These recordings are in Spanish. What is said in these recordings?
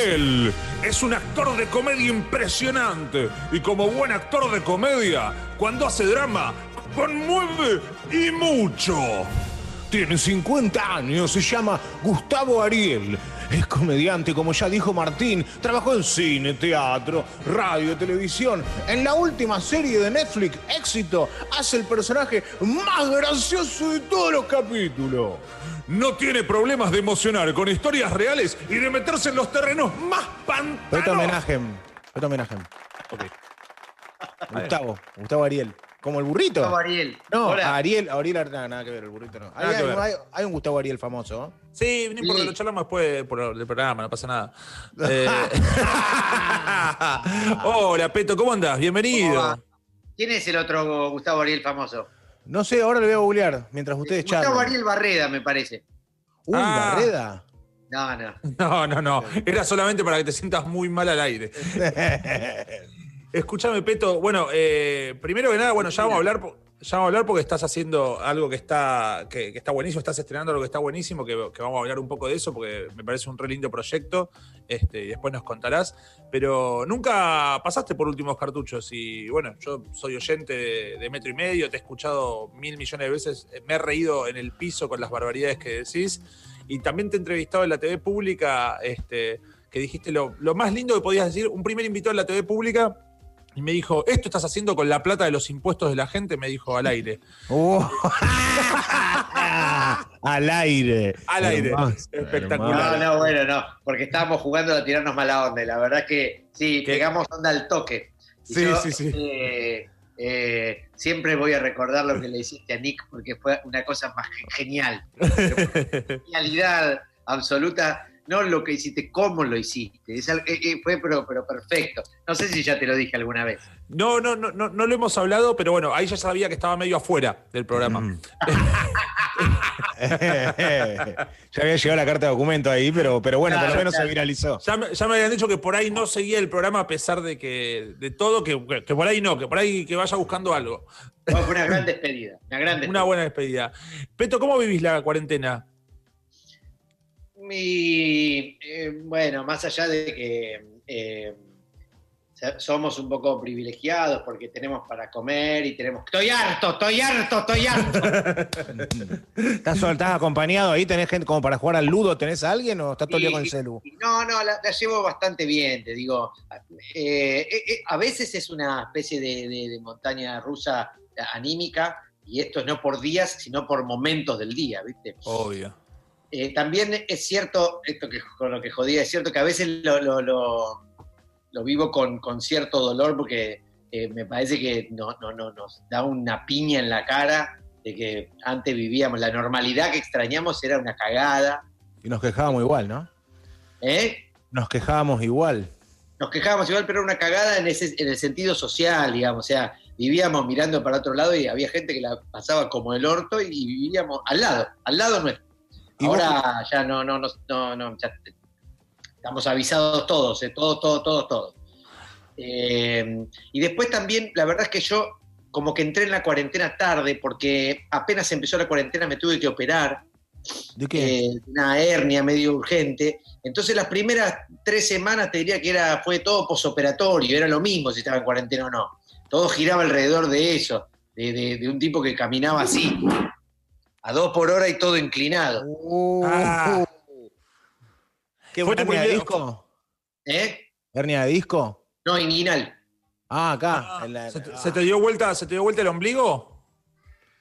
Ariel es un actor de comedia impresionante y como buen actor de comedia, cuando hace drama, conmueve y mucho. Tiene 50 años, se llama Gustavo Ariel. Es comediante, como ya dijo Martín. Trabajó en cine, teatro, radio, televisión. En la última serie de Netflix, Éxito, hace el personaje más gracioso de todos los capítulos. No tiene problemas de emocionar con historias reales y de meterse en los terrenos más pantanosos. Peto homenaje. Peto homenaje. Gustavo, Gustavo Ariel. Como el burrito. Gustavo Ariel. No, Hola. a Ariel, a Ariel, nada, nada que ver, el burrito no. Hay, Nada que ver. hay- hay un Gustavo Ariel famoso. Sí, no importa, Sí. lo charlamos después por el programa, no pasa nada. Eh, Hola, Peto, ¿cómo andás? ¿Cómo Bienvenido. va? ¿Quién es el otro Gustavo Ariel famoso? No sé, ahora le voy a googlear mientras ustedes Gustavo charlan. Ariel Barreda, me parece. Uy, Ah. Barreda. No, no. No, no, no. Era solamente para que te sientas muy mal al aire. Escúchame, Peto. Bueno, eh, primero que nada, bueno, ya vamos a hablar. Ya vamos a hablar porque estás haciendo algo que está, que, está buenísimo, estás estrenando algo que está buenísimo, que, vamos a hablar un poco de eso porque me parece un re lindo proyecto este, y después nos contarás. Pero nunca pasaste por últimos cartuchos y bueno, yo soy oyente de, de metro y medio, te he escuchado mil millones de veces, eh, me he reído en el piso con las barbaridades que decís y también te he entrevistado en la TV pública, este, que dijiste lo, lo más lindo que podías decir, un primer invitado en la TV pública y me dijo, esto estás haciendo con la plata de los impuestos de la gente, me dijo al aire. Uh. Al aire. Al aire. Hermoso, Espectacular. No, no, bueno, no. Porque estábamos jugando a tirarnos mala onda. Y la verdad que sí, ¿Qué? pegamos onda al toque. Y Sí, sí, sí. eh, eh, siempre voy a recordar lo que le hiciste a Nick porque fue una cosa más ge- genial. Genialidad absoluta. No lo que hiciste, cómo lo hiciste. Es eh, eh, fue pero, pero perfecto. No sé si ya te lo dije alguna vez. No, no, no, no, no lo hemos hablado, pero bueno, ahí ya sabía que estaba medio afuera del programa. Mm. ya había llegado la carta de documento ahí, pero, pero bueno, por lo menos claro. se viralizó. Ya me, ya me habían dicho que por ahí no seguía el programa a pesar de que de todo, que, que por ahí no, que por ahí que vaya buscando algo. Fue una gran despedida. Una gran despedida. Una buena despedida. Peto, ¿cómo vivís la cuarentena? Mi, eh, bueno, más allá de que eh, somos un poco privilegiados porque tenemos para comer y tenemos... Estoy harto, estoy harto, estoy harto. ¿Estás, sol- estás acompañado ahí? ¿Tenés gente como para jugar al ludo? ¿Tenés a alguien o estás todo el día Y- con el celu? y No, no, la, la llevo bastante bien, te digo. Eh, eh, eh, a veces es una especie de, de- de montaña rusa anímica y esto no por días, sino por momentos del día, ¿viste? Obvio. Eh, también es cierto, esto que con lo que jodía, es cierto que a veces lo, lo- lo- lo vivo con, con cierto dolor porque eh, me parece que no, no, no, nos da una piña en la cara de que antes vivíamos, la normalidad que extrañamos era una cagada. Y nos quejábamos igual, ¿no? ¿eh? Nos quejábamos igual. Nos quejábamos igual, pero era una cagada en, ese, en el sentido social, digamos. O sea, vivíamos mirando para otro lado y había gente que la pasaba como el orto y vivíamos al lado, al lado nuestro. ¿Y vos Ahora ya no, no, no, no, no, ya te- estamos avisados todos, eh, todos, todos, todos, todos. Eh, y después también, la verdad es que yo como que entré en la cuarentena tarde porque apenas empezó la cuarentena me tuve que operar ¿De qué? eh, una hernia medio urgente. Entonces las primeras tres semanas te diría que era, fue todo posoperatorio, era lo mismo si estaba en cuarentena o no. Todo giraba alrededor de eso, de, de- de un tipo que caminaba así, a dos por hora y todo inclinado. Uh, Ah. ¿Qué Fue tu hernia de disco? ¿Eh? ¿Hernia de disco? No, inguinal. Ah, acá. en la- ¿Se te, ah. se te dio vuelta, ¿Se te dio vuelta el ombligo?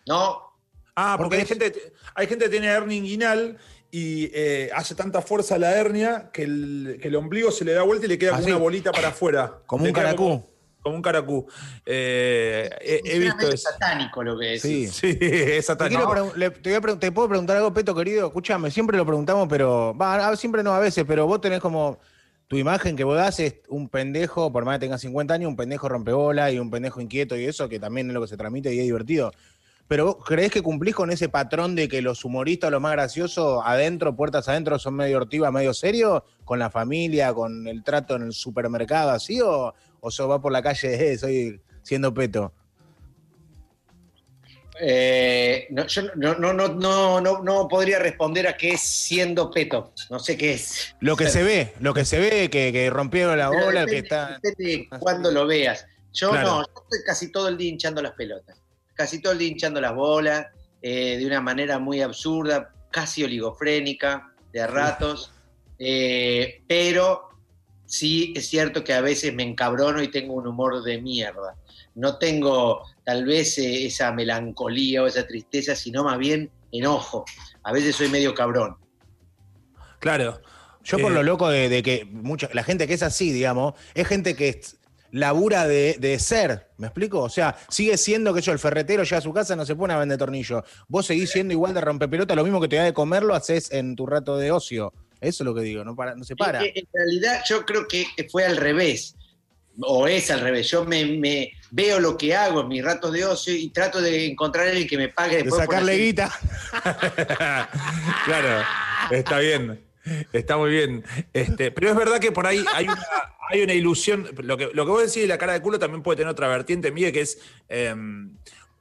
No, Ah, ¿Por porque hay gente, hay gente que tiene hernia inguinal y eh, hace tanta fuerza la hernia que el, que el ombligo se le da vuelta y le queda como una bolita para afuera. Como Le un caracú. Como, como un caracú. Eh, he, he es visto eso. satánico lo que es. Sí. Sí, es satánico. le- te voy a pregun- ¿Te puedo preguntar algo, Peto, querido? Escúchame, siempre lo preguntamos, pero. Va, siempre no a veces, pero vos tenés como. Tu imagen que vos das es un pendejo, por más que tengas 50 años, un pendejo rompebola y un pendejo inquieto y eso, que también es lo que se transmite y es divertido. Pero vos creés que cumplís con ese patrón de que los humoristas, los más graciosos, adentro, puertas adentro, son medio ortiva, medio serio, con la familia, con el trato en el supermercado, así, o, o se va por la calle, eh, soy siendo peto. Eh, no, yo no, no, no, no, no, podría responder a qué es siendo peto. No sé qué es. Lo que se ve, lo que se ve, que, que rompieron la Pero bola, depende- que está. depende cuando lo veas. Yo Claro. no, yo estoy casi todo el día hinchando las pelotas. Casi todo el día hinchando las bolas, eh, de una manera muy absurda, casi oligofrénica, de ratos. Eh, pero sí es cierto que a veces me encabrono y tengo un humor de mierda. No tengo tal vez eh, esa melancolía o esa tristeza, sino más bien enojo. A veces soy medio cabrón. Claro. Yo por Eh, lo loco de, de que mucha, la gente que es así, digamos, es gente que es- labura de, de ser, ¿me explico? O sea, sigue siendo que yo, el ferretero llega a su casa, no se pone a vender tornillos. Vos seguís siendo igual de rompepelota, lo mismo que te da de comer lo haces en tu rato de ocio. Eso es lo que digo, no, para, no se para. En, en realidad yo creo que fue al revés, o es al revés. Yo me, me veo lo que hago en mis ratos de ocio y trato de encontrar a alguien que me pague De después. por sacarle guita. claro, está bien. Está muy bien. Este, pero es verdad que por ahí hay una, hay una ilusión. Lo que, lo que vos decís de la cara de culo también puede tener otra vertiente, Miguel, que es. eh,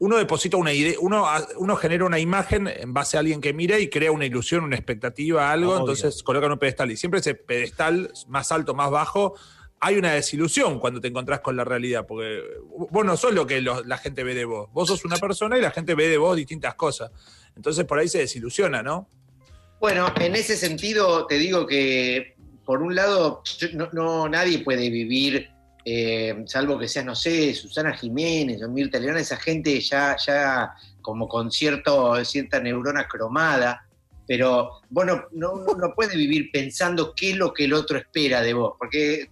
uno deposita una idea, uno, uno genera una imagen en base a alguien que mira y crea una ilusión, una expectativa, algo, Obvio. entonces colocan un pedestal. Y siempre ese pedestal, más alto, más bajo, hay una desilusión cuando te encontrás con la realidad, porque vos no sos lo que lo- la gente ve de vos. Vos sos una persona y la gente ve de vos distintas cosas. Entonces por ahí se desilusiona, ¿no? Bueno, en ese sentido te digo que, por un lado, yo- no, no- nadie puede vivir, eh, salvo que seas, no sé, Susana Jiménez o Mirta esa gente ya, ya como con cierto, cierta neurona cromada, pero vos no, no, no- vivir pensando qué es lo que el otro espera de vos, porque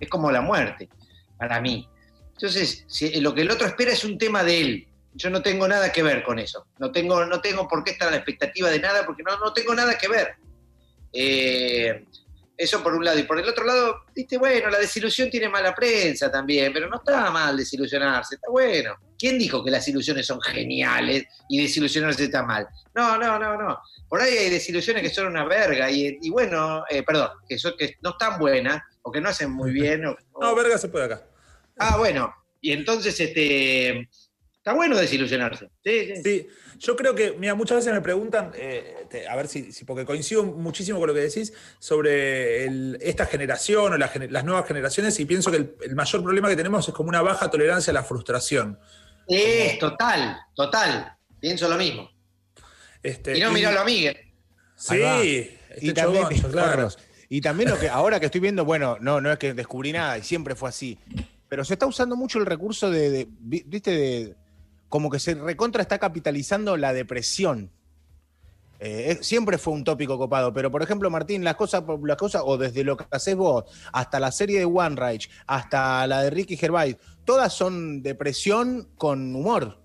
es como la muerte para mí. Entonces, lo que el otro espera es un tema de él. Yo no tengo nada que ver con eso. No tengo, no tengo por qué estar a la expectativa de nada porque no, no tengo nada que ver. Eh, eso por un lado. Y por el otro lado, viste, bueno, la desilusión tiene mala prensa también, pero no está mal desilusionarse, está bueno. ¿Quién dijo que las ilusiones son geniales y desilusionarse está mal? No, no, no, no. Por ahí hay desilusiones que son una verga y, y bueno, eh, perdón, que, son, que no están buenas o que no hacen muy bien. o- o- No, verga se puede acá. Ah, bueno. Y entonces, este, está bueno desilusionarse. Sí, sí. Sí, yo creo que, mira, muchas veces me preguntan, eh, te- a ver si, si- porque coincido muchísimo con lo que decís, sobre el- esta generación o la las nuevas generaciones y pienso que el, el mayor problema que tenemos es como una baja tolerancia a la frustración. Es total, total. Pienso lo mismo. Este, Y no mirarlo a Miguel. Sí, este y también, claro. Y también lo que ahora que estoy viendo, bueno, no, no es que descubrí nada y siempre fue así, pero se está usando mucho el recurso de, de- vi- viste, de como que se recontra está capitalizando la depresión. Eh, siempre fue un tópico copado, pero por ejemplo, Martín, las cosas, las cosas, o desde lo que haces vos, hasta la serie de One Reich, hasta la de Ricky Gervais, todas son depresión con humor.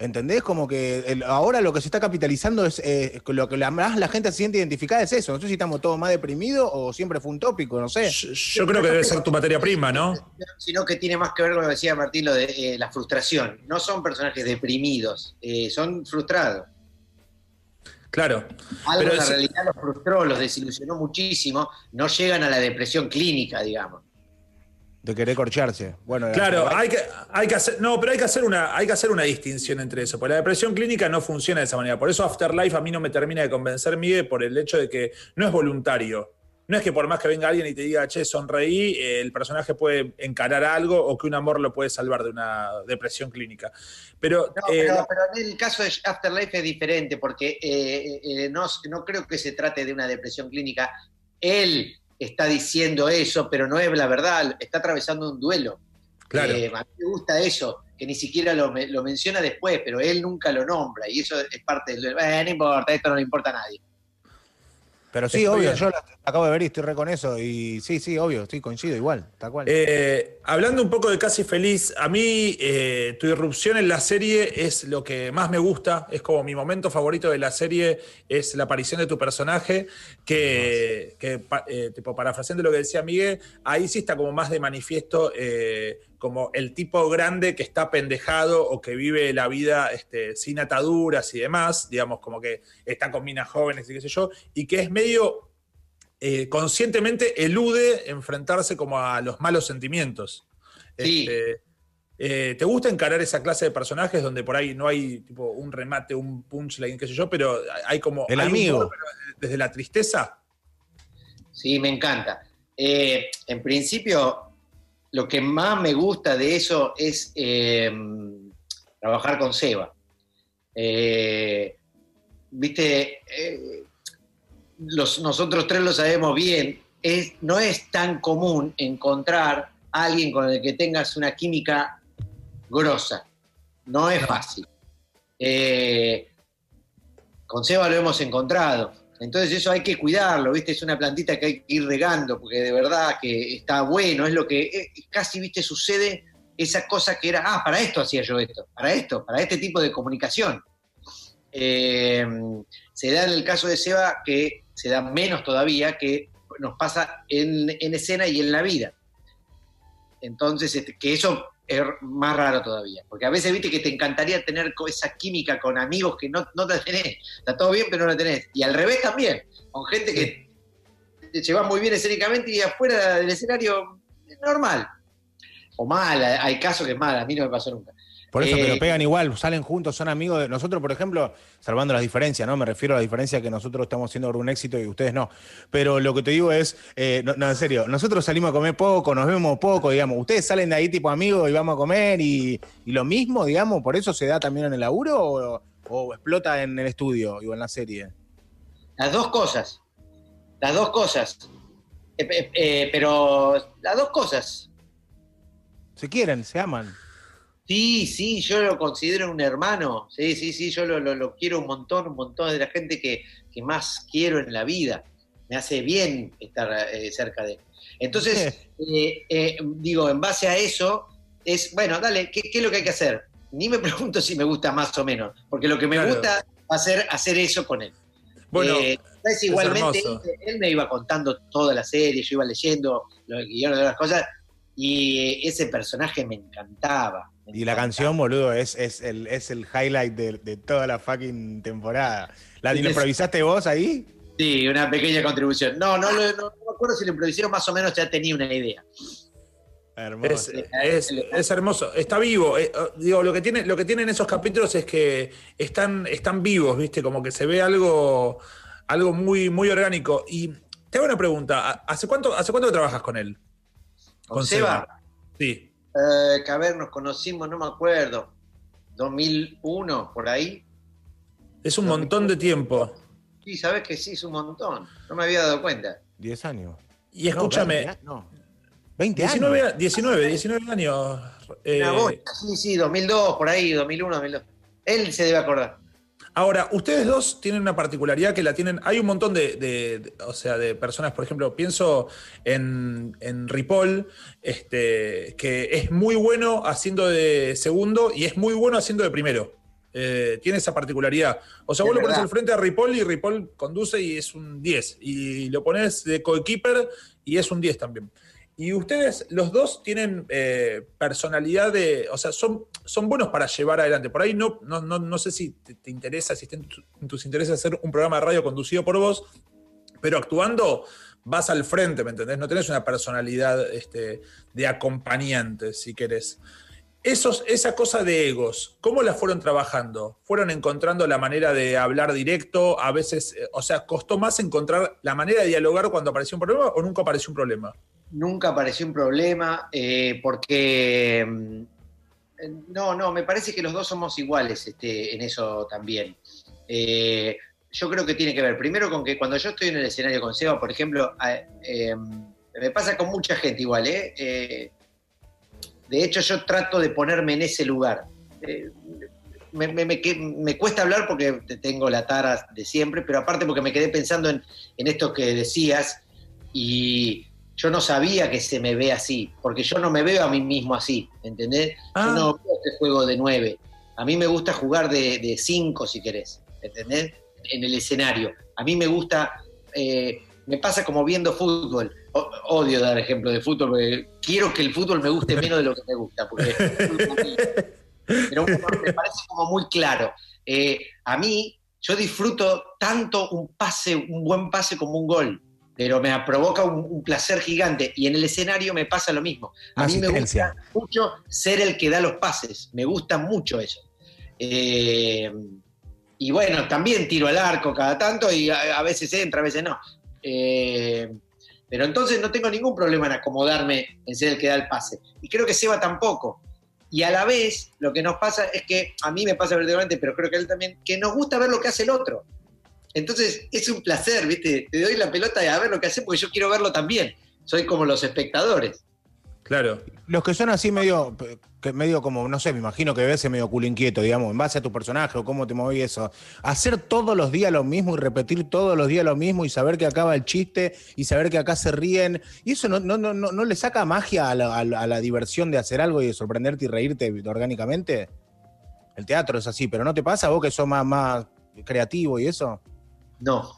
¿Entendés? Como que el- ahora lo que se está capitalizando es eh, lo que la, más la gente se siente identificada es eso. No sé si estamos todos más deprimidos o siempre fue un tópico, no sé. Yo, yo creo que debe ser tu materia prima, ¿no? Sino que tiene más que ver con lo que decía Martín, lo de eh, la frustración. No son personajes deprimidos, eh, son frustrados. Claro. Algo Pero en la es- realidad los frustró, los desilusionó muchísimo. No llegan a la depresión clínica, digamos. De querer corcharse. Bueno, Claro, la- hay que, hay que hacer, no, pero hay que hacer una, hay que hacer una distinción entre eso, porque la depresión clínica no funciona de esa manera. Por eso Afterlife a mí no me termina de convencer, Miguel, por el hecho de que no es voluntario. No es que por más que venga alguien y te diga, che, sonreí, eh, el personaje puede encarar algo o que un amor lo puede salvar de una depresión clínica. Pero, No, eh, pero, pero en el caso de Afterlife es diferente, porque eh, eh, no, no creo que se trate de una depresión clínica. Él está diciendo eso, pero no es la verdad, está atravesando un duelo. claro. Eh, a mí me gusta eso, que ni siquiera lo, lo menciona después, pero él nunca lo nombra, y eso es parte del duelo. Eh, no importa, esto no le importa a nadie. Pero sí, obvio, bien. yo la acabo de ver y estoy re con eso. Y sí, sí, obvio, estoy coincido igual, tal cual. Eh, hablando un poco de Casi Feliz, a mí eh, tu irrupción en la serie es lo que más me gusta, es como mi momento favorito de la serie, es la aparición de tu personaje, que, que, eh, tipo, parafraseando lo que decía Miguel, ahí sí está como más de manifiesto como el tipo grande que está pendejado o que vive la vida este, sin ataduras y demás, digamos, como que está con minas jóvenes y qué sé yo, y que es medio eh, conscientemente elude enfrentarse como a los malos sentimientos. Sí. Este, Eh, ¿Te gusta encarar esa clase de personajes donde por ahí no hay tipo un remate, un punchline, qué sé yo, pero hay como. El hay amigo. humor, desde la tristeza. Sí, me encanta. Eh, en principio, lo que más me gusta de eso es eh, trabajar con Seba. Eh, Viste, eh, los- nosotros tres lo sabemos bien, es, no es tan común encontrar a alguien con el que tengas una química grosa. No es fácil. Eh, con Seba lo hemos encontrado. Entonces eso hay que cuidarlo, ¿viste? Es una plantita que hay que ir regando, porque de verdad que está bueno, es lo que eh, casi, ¿viste? Sucede esa cosa que era, ah, para esto hacía yo esto, para esto, para este tipo de comunicación. Eh, se da en el caso de Seba que se da menos todavía, que nos pasa en, en escena y en la vida. Entonces, este, que eso es más raro todavía, porque a veces viste que te encantaría tener esa química con amigos que no, no la tenés, está todo bien pero no la tenés, y al revés también, con gente que te llevas muy bien escénicamente y afuera del escenario normal, o mal, hay casos que es mal, a mí no me pasó nunca. Por eso, Eh, pero pegan igual, salen juntos, son amigos de nosotros, por ejemplo, salvando las diferencias, ¿no? Me refiero a la diferencia que nosotros estamos haciendo un éxito y ustedes no. Pero lo que te digo es, eh, no, no, en serio, nosotros salimos a comer poco, nos vemos poco, digamos. Ustedes salen de ahí tipo amigos y vamos a comer y, y lo mismo, digamos, por eso se da también en el laburo o, o explota en el estudio o en la serie. Las dos cosas. Las dos cosas. Eh, eh, eh, pero las dos cosas. Se quieren, se aman. Sí, sí, yo lo considero un hermano. Sí, sí, sí, yo lo, lo- lo quiero un montón, un montón de la gente que, que más quiero en la vida. Me hace bien estar eh, cerca de él. Entonces, eh, eh, digo, en base a eso, es, bueno, dale, ¿qué, qué es lo que hay que hacer? Ni me pregunto si me gusta más o menos, porque lo que me Claro. gusta va a ser hacer eso con él. Bueno, Eh, igualmente, él, él me iba contando toda la serie, yo iba leyendo los guiones de las cosas, y ese personaje me encantaba. me Y la canción, boludo, es, es, el, es el highlight de, de toda la fucking temporada. ¿La Sí, ¿lo es- improvisaste vos ahí? Sí, una pequeña contribución. No, no, no, no me acuerdo si lo improvisé más o menos ya tenía una idea. Hermoso. Es, es- es hermoso, está vivo. eh, eh, digo, lo que, tiene, lo que tienen esos capítulos es que están, están vivos, ¿viste? Como que se ve algo, algo muy, muy orgánico. Y te hago una pregunta: ¿ha- ¿hace cuánto, ¿hace cuánto que trabajas con él? ¿Con Seba? Sí. Eh, que a ver, nos conocimos, no me acuerdo. 2001, por ahí. Es un montón de tiempo. Sí, sabes que sí, es un montón. No me había dado cuenta. 10 años. Y escúchame, No, 20, 19, años. a- 19, 19 años. eh, Una bocha. Sí, sí, 2002, por ahí, 2001, 2002. Él se debe acordar. Ahora, ustedes dos tienen una particularidad que la tienen. Hay un montón de, de- de- o sea, de personas, por ejemplo, pienso en, en Ripoll, este, que es muy bueno haciendo de segundo y es muy bueno haciendo de primero. Eh, tiene esa particularidad. O sea, vos lo pones al frente a Ripoll y Ripoll conduce y es un 10. Y lo pones de coequiper y es un 10 también. Y ustedes, los dos, tienen eh, personalidad de. O sea, son, son buenos para llevar adelante. Por ahí no, no, no, no sé si te, te interesa, si está en tus intereses hacer un programa de radio conducido por vos, pero actuando vas al frente, ¿me entendés? No tenés una personalidad este, de acompañante, si querés. Esos, esa cosa de egos, ¿cómo la fueron trabajando? ¿Fueron encontrando la manera de hablar directo? A veces, eh, o sea, ¿costó más encontrar la manera de dialogar cuando apareció un problema o nunca apareció un problema? Nunca apareció un problema eh, porque mm, no, no, me parece que los dos somos iguales este, en eso también. Eh, yo creo que tiene que ver primero con que cuando yo estoy en el escenario con Seba, por ejemplo, eh, me pasa con mucha gente igual, ¿eh? Eh, de hecho, yo trato de ponerme en ese lugar. Me, me- me me cuesta hablar porque te- tengo la tara de siempre, pero aparte porque me quedé pensando en, en esto que decías y yo no sabía que se me ve así, porque yo no me veo a mí mismo así, ¿entendés? Ah. Yo no veo este juego de nueve. A mí me gusta jugar de, de cinco, si querés, ¿entendés? En el escenario. A mí me gusta, eh, me pasa como viendo fútbol. O- odio dar ejemplo de fútbol, porque quiero que el fútbol me guste menos de lo que me gusta, porque pero bueno, me parece como muy claro. Eh, a mí, yo disfruto tanto un pase, un buen pase como un gol. Pero me provoca un, placer gigante. Y en el escenario me pasa lo mismo. A mí me gusta mucho ser el que da los pases, me gusta mucho eso. Eh, y bueno, también tiro al arco cada tanto y a, veces entra, a veces no. Eh, pero entonces no tengo ningún problema en acomodarme en ser el que da el pase. Y creo que Seba tampoco. Y a la vez, lo que nos pasa es que, a mí me pasa verdaderamente, pero creo que a él también, que nos gusta ver lo que hace el otro. Entonces es un placer, ¿viste? Te doy la pelota y a ver lo que hace porque yo quiero verlo también. Soy como los espectadores. Claro. Los que son así medio, que medio como, no sé, me imagino que ves medio culo inquieto, digamos, en base a tu personaje o cómo te moví eso. Hacer todos los días lo mismo y repetir todos los días lo mismo y saber que acaba el chiste y saber que acá se ríen. Y eso no, no, no, no le saca magia a la, diversión de hacer algo y de sorprenderte y reírte orgánicamente. El teatro es así, pero ¿no te pasa vos que sos más, más creativo y eso? No,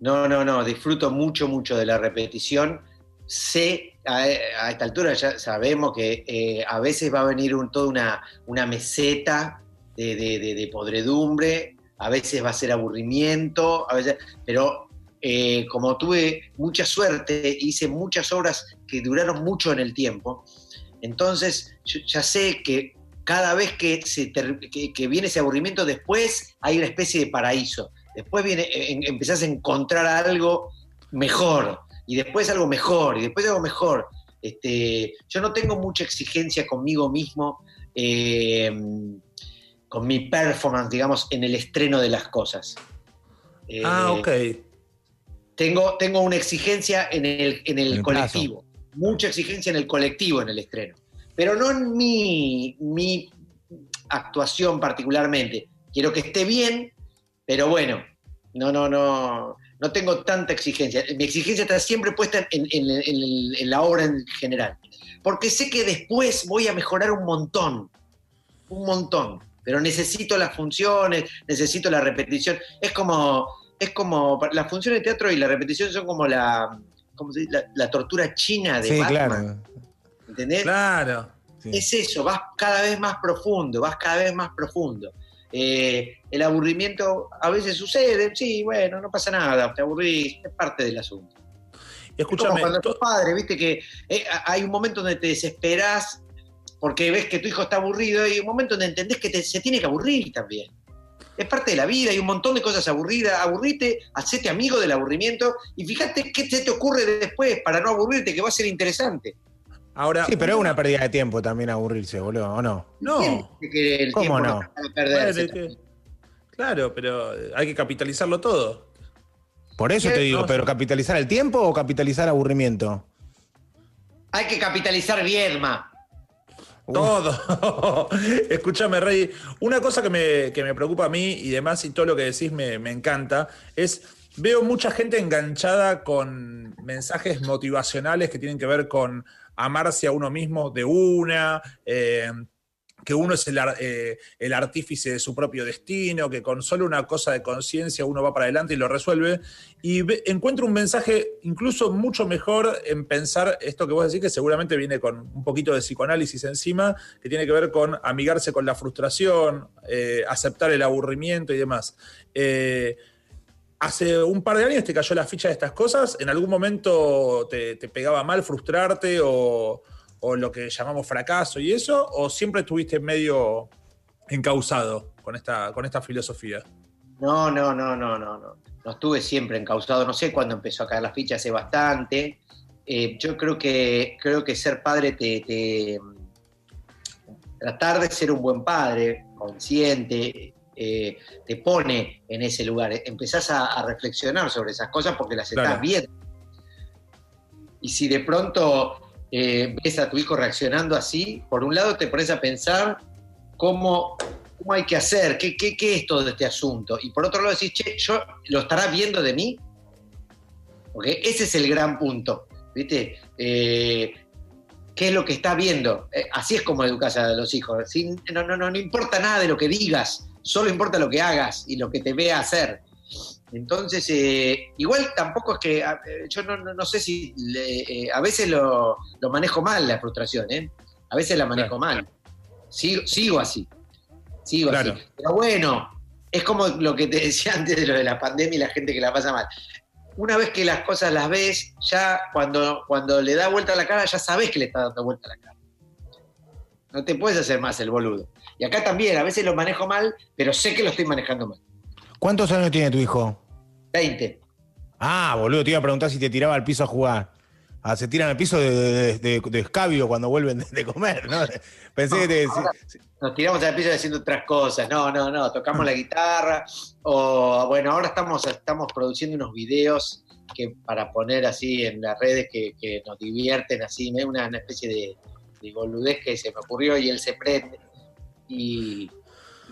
no, no, no. Disfruto mucho, mucho de la repetición. Sé a, esta altura ya sabemos que eh, a veces va a venir toda una, una meseta de, podredumbre, a veces va a ser aburrimiento, a veces, pero eh, como tuve mucha suerte, hice muchas obras que duraron mucho en el tiempo, entonces ya sé que cada vez que, se que, viene ese aburrimiento, después hay una especie de paraíso. Después viene, eh, empezás a encontrar algo mejor y después algo mejor, y después algo mejor. Este, yo no tengo mucha exigencia conmigo mismo, eh, con mi performance, digamos, en el estreno de las cosas. ah, ok. Tengo, tengo una exigencia en el, en el, colectivo, mucha exigencia en el colectivo en el estreno, pero no en mi, mi actuación particularmente. Quiero que esté bien, pero bueno, no, no, no no tengo tanta exigencia. Mi exigencia está siempre puesta en, la obra en general. Porque sé que después voy a mejorar un montón, un montón. Pero necesito las funciones, necesito la repetición. Es como, es como, la función de teatro y la repetición son como la, la, tortura china de sí, Claro. ¿Entendés? Claro. Es eso, vas cada vez más profundo, vas cada vez más profundo. Eh, el aburrimiento a veces sucede, sí, bueno, no pasa nada, te aburrís, es parte del asunto. Escúchame. cuando sos padre, viste que eh, hay un momento donde te desesperás porque ves que tu hijo está aburrido y un momento donde entendés que se tiene que aburrir también. Es parte de la vida, hay un montón de cosas aburridas. Aburrite, hacete amigo del aburrimiento y fíjate qué se te ocurre después para no aburrirte, que va a ser interesante sí, pero es una pérdida de tiempo también aburrirse, boludo, ¿o no? No. ¿Cómo no? claro, pero hay que capitalizarlo todo. Por eso te digo, pero ¿capitalizar el tiempo o capitalizar aburrimiento? Hay que capitalizar Viedma. Todo. Escúchame, Rey. Una cosa que me, preocupa a mí y demás, y todo lo que decís me, me encanta, es veo mucha gente enganchada con mensajes motivacionales que tienen que ver con amarse a uno mismo de una, eh, que uno es eh, el, artífice de su propio destino, que con solo una cosa de conciencia uno va para adelante y lo resuelve. Y encuentro un mensaje incluso mucho mejor en pensar esto que vos decís, que seguramente viene con un poquito de psicoanálisis encima, que tiene que ver con amigarse con la frustración, eh, aceptar el aburrimiento y demás hace un par de años te cayó la ficha de estas cosas, ¿en algún momento te, pegaba mal frustrarte o, lo que llamamos fracaso y eso? ¿O siempre estuviste medio encausado con esta, con esta filosofía? No, no, no, no, no, no. Estuve siempre encausado. No sé cuándo empezó a caer la ficha, hace bastante. Eh, yo creo que, creo que ser padre te, tratar de ser un buen padre, consciente, eh, te pone en ese lugar. Empezás a, reflexionar sobre esas cosas porque las estás viendo. Y si de pronto eh, ves a tu hijo reaccionando así, por un lado te pones a pensar cómo, cómo hay que hacer, qué, qué, qué, es todo este asunto. Y por otro lado decís, che, ¿yo lo estará viendo de mí? Porque ese es el gran punto. ¿Viste? Eh, ¿Qué es lo que está viendo? así es como educas a los hijos. no, no, no, no importa nada de lo que digas, solo importa lo que hagas y lo que te vea hacer. Entonces, eh, igual tampoco es que, eh, yo no, sé si, eh, a veces lo, manejo mal la frustración, ¿eh? A veces la manejo mal. Sigo, sigo así, sigo así. Pero bueno, es como lo que te decía antes de lo de la pandemia y la gente que la pasa mal. una vez que las cosas las ves, ya cuando, cuando le da vuelta a la cara, ya sabes que le está dando vuelta a la cara. No te puedes hacer más el boludo. Y acá también, a veces lo manejo mal, pero sé que lo estoy manejando mal. ¿Cuántos años tiene tu hijo? 20. Ah, boludo, te iba a preguntar si te tiraba al piso a jugar. Ah, se tiran al piso de, de, de- de escabio cuando vuelven de, comer, ¿no? Pensé que te ahora- Nos tiramos al piso haciendo otras cosas. No, no, no. Tocamos la guitarra. O bueno, ahora estamos, estamos produciendo unos videos que para poner así en las redes que, que nos divierten, así, una, una especie de, de boludez que se me ocurrió y él se prende. Y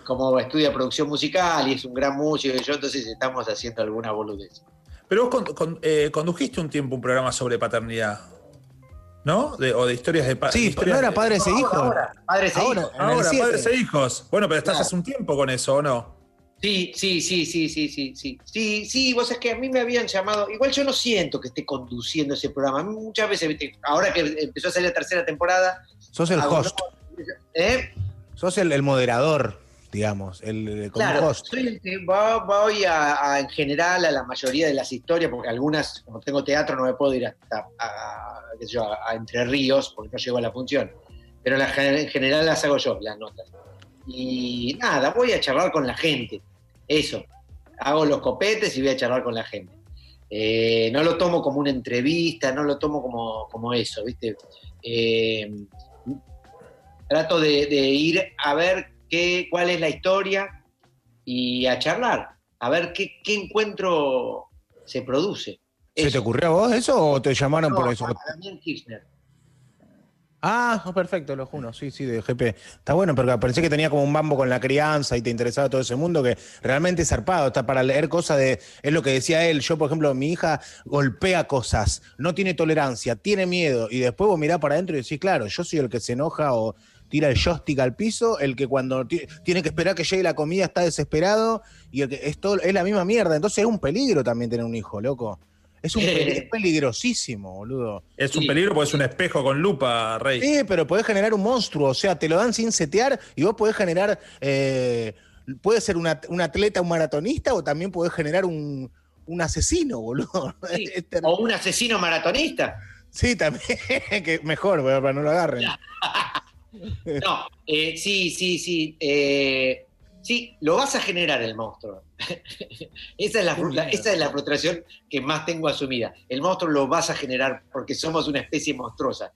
como estudia producción musical y es un gran músico y yo, entonces estamos haciendo alguna boludez. Pero vos con- con- eh, condujiste un tiempo un programa sobre paternidad, ¿no? De- o de historias de pa- Sí, pero no era de- padres e hijos. Ahora, padres e Ahora. hijos. Ahora, padres e hijos. Bueno, pero estás Claro. hace un tiempo con eso, ¿o no? Sí, sí, sí, sí, sí, sí, sí. Sí, sí, vos es que a mí me habían llamado. Igual yo no siento que esté conduciendo ese programa. Muchas veces, ahora que empezó a salir la tercera temporada. Sos el host, ¿Eh? Sos el, el moderador, digamos, el, el- como Claro, host. soy el que va, voy a, a, en general a la mayoría de las historias, porque algunas, como tengo teatro, no me puedo ir hasta a, qué sé yo, a- Entre Ríos, porque no llego a la función. Pero la en general las hago yo, las notas. Y nada, voy a charlar con la gente. Eso. Hago los copetes y voy a charlar con la gente. Eh, no lo tomo como una entrevista, no lo tomo como, como eso, ¿viste? Eh, trato de, de ir a ver qué, cuál es la historia y a charlar, a ver qué, qué encuentro se produce. ¿Se te ocurrió a vos eso o te llamaron No, por eso? Damián Kirchner. Ah, perfecto, lo juro, sí, sí, de GP. Está bueno, pero pensé que tenía como un bambo con la crianza y te interesaba todo ese mundo que realmente es zarpado, está para leer cosas de, es lo que decía él, yo por ejemplo, mi hija golpea cosas, no tiene tolerancia, tiene miedo, y después vos mirás para adentro y decís, claro, yo soy el que se enoja o tira el joystick al piso, el que cuando ti- tiene que esperar que llegue la comida está desesperado, y el que es, todo, es la misma mierda, entonces es un peligro también tener un hijo, loco. Es, un es peligrosísimo, boludo. Es un peligro porque es un espejo con lupa, Rey. Sí, pero podés generar un monstruo, o sea, te lo dan sin setear y vos podés generar, eh, puede ser una- un atleta, un maratonista o también podés generar un, un asesino, boludo. Sí, O un asesino maratonista. Sí, también, que mejor, para no lo agarren. No, eh, sí, sí, sí. eh, sí, lo vas a generar el monstruo. esa, es la, esa es la frustración que más tengo asumida. El monstruo lo vas a generar porque somos una especie monstruosa.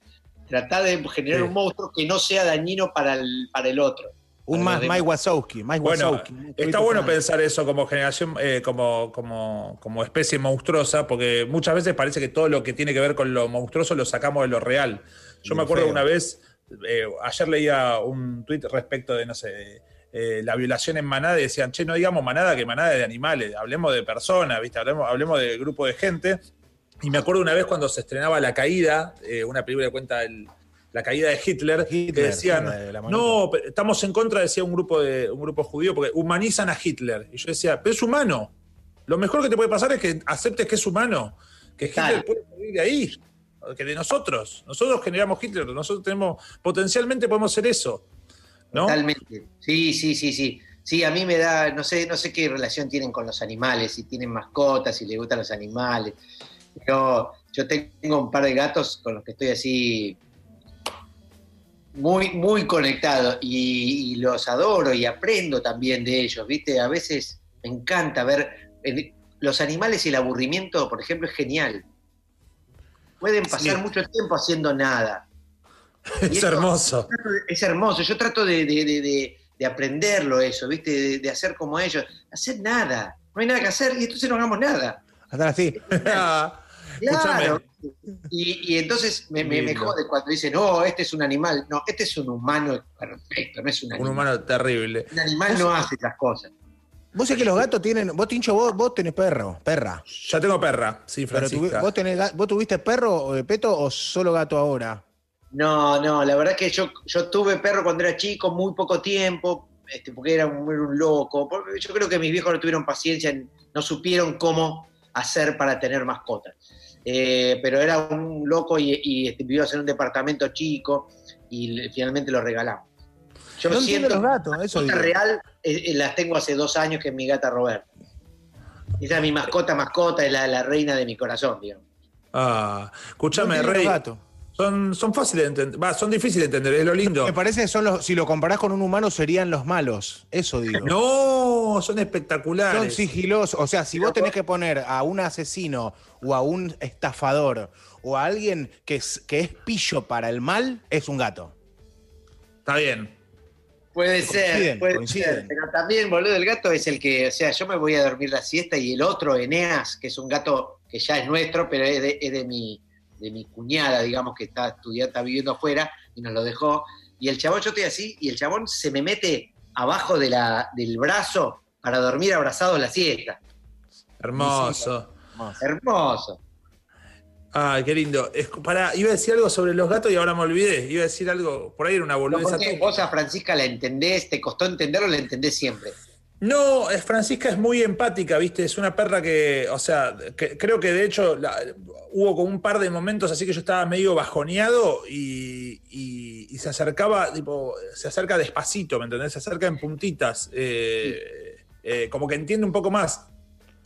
Tratá de generar Sí. un monstruo que no sea dañino para el, para el otro. Un más. Mike Wazowski, Mike Bueno, Wazowski. está bueno pensar eso como generación, eh, como, como, como especie monstruosa, porque muchas veces parece que todo lo que tiene que ver con lo monstruoso lo sacamos de lo real. Yo me acuerdo feo. una vez, eh, ayer leía un tuit respecto de, no sé, eh, la violación en manada y decían, che, no digamos manada que manada de animales, hablemos de personas, ¿viste? Hablemos, hablemos de grupo de gente. Y me acuerdo una vez cuando se estrenaba La Caída, eh, una película que cuenta el- la caída de Hitler, que Hitler, decían, sí, de la manota. no, pero estamos en contra, decía un grupo, de, un grupo judío, porque humanizan a Hitler. Y yo decía, pero es humano. Lo mejor que te puede pasar es que aceptes que es humano, que Hitler Claro. puede salir de ahí, que de nosotros. Nosotros generamos Hitler, nosotros tenemos, potencialmente podemos ser eso. ¿no? Totalmente. Sí, sí, sí, sí. Sí, a mí me da, no sé, no sé qué relación tienen con los animales, si tienen mascotas, si les gustan los animales. Pero yo tengo un par de gatos con los que estoy así muy, muy conectado y, los adoro y aprendo también de ellos, ¿viste? A veces me encanta ver los animales y el aburrimiento, por ejemplo, es genial. Pueden pasar Sí. mucho tiempo haciendo nada. Es eso- hermoso. es hermoso. Yo trato de, de- de- de- de aprenderlo eso, ¿viste? De, hacer como ellos. Hacer nada. No hay nada que hacer y entonces no hagamos nada. Estar así. Claro. Y, y entonces me, me, me jode cuando dicen, no, este es un animal. No, este es un humano perfecto, no es un Un animal. humano terrible. Un animal no hace esas cosas. Vos sé que los gatos tienen, vos Tincho, vos, vos tenés perro, perra. Ya tengo perra, sí, Pero tuvi- Francisca. vos, tenés, ¿Vos tuviste perro de peto o solo gato ahora? No, no, la verdad que yo, yo tuve perro cuando era chico, muy poco tiempo, este, porque era un, era un loco. Porque Yo creo que mis viejos no tuvieron paciencia, no supieron cómo hacer para tener mascotas. Eh, pero era un loco y, y, este, vivíamos en un departamento chico y finalmente lo regalamos. Yo No siento los gatos, eso mascota digo. real eh, eh, las tengo hace dos años que es mi gata Roberta. Esa es mi mascota, mascota, es la, la reina de mi corazón, digamos. Ah, escúchame, No Rey. Son, son fáciles de entender. Va, son difíciles de entender, es lo lindo. Me parece que son los, si lo comparás con un humano, serían los malos. Eso digo. No, son espectaculares. Son sigilosos. O sea, si vos tenés que poner a un asesino o a un estafador o a alguien que es, que es pillo para el mal, es un gato. Está bien. Puede Coinciden, ser, puede coinciden. ser. Pero también, boludo, el gato es el que, o sea, yo me voy a dormir la siesta y el otro, Eneas, que es un gato que ya es nuestro, pero es de, es de mi, de mi cuñada, digamos, que está estudiando, está viviendo afuera y nos lo dejó. Y el chabón, yo estoy así, y el chabón se me mete abajo de la, del brazo para dormir abrazado la siesta. Hermoso. Hermoso. Ay, qué lindo. Es, pará, iba a decir algo sobre los gatos y ahora me olvidé. Iba a decir algo, por ahí era una No, boludez. porque vos a Francisca la entendés, te costó entenderlo, la entendés siempre. No, es- Francisca es muy empática, ¿viste? Es una perra que, o sea, que- creo que de hecho la- hubo como un par de momentos así que yo estaba medio bajoneado y, y- y se acercaba, tipo, se acerca despacito, ¿me entendés? Se acerca en puntitas, eh, eh, como que entiende un poco más.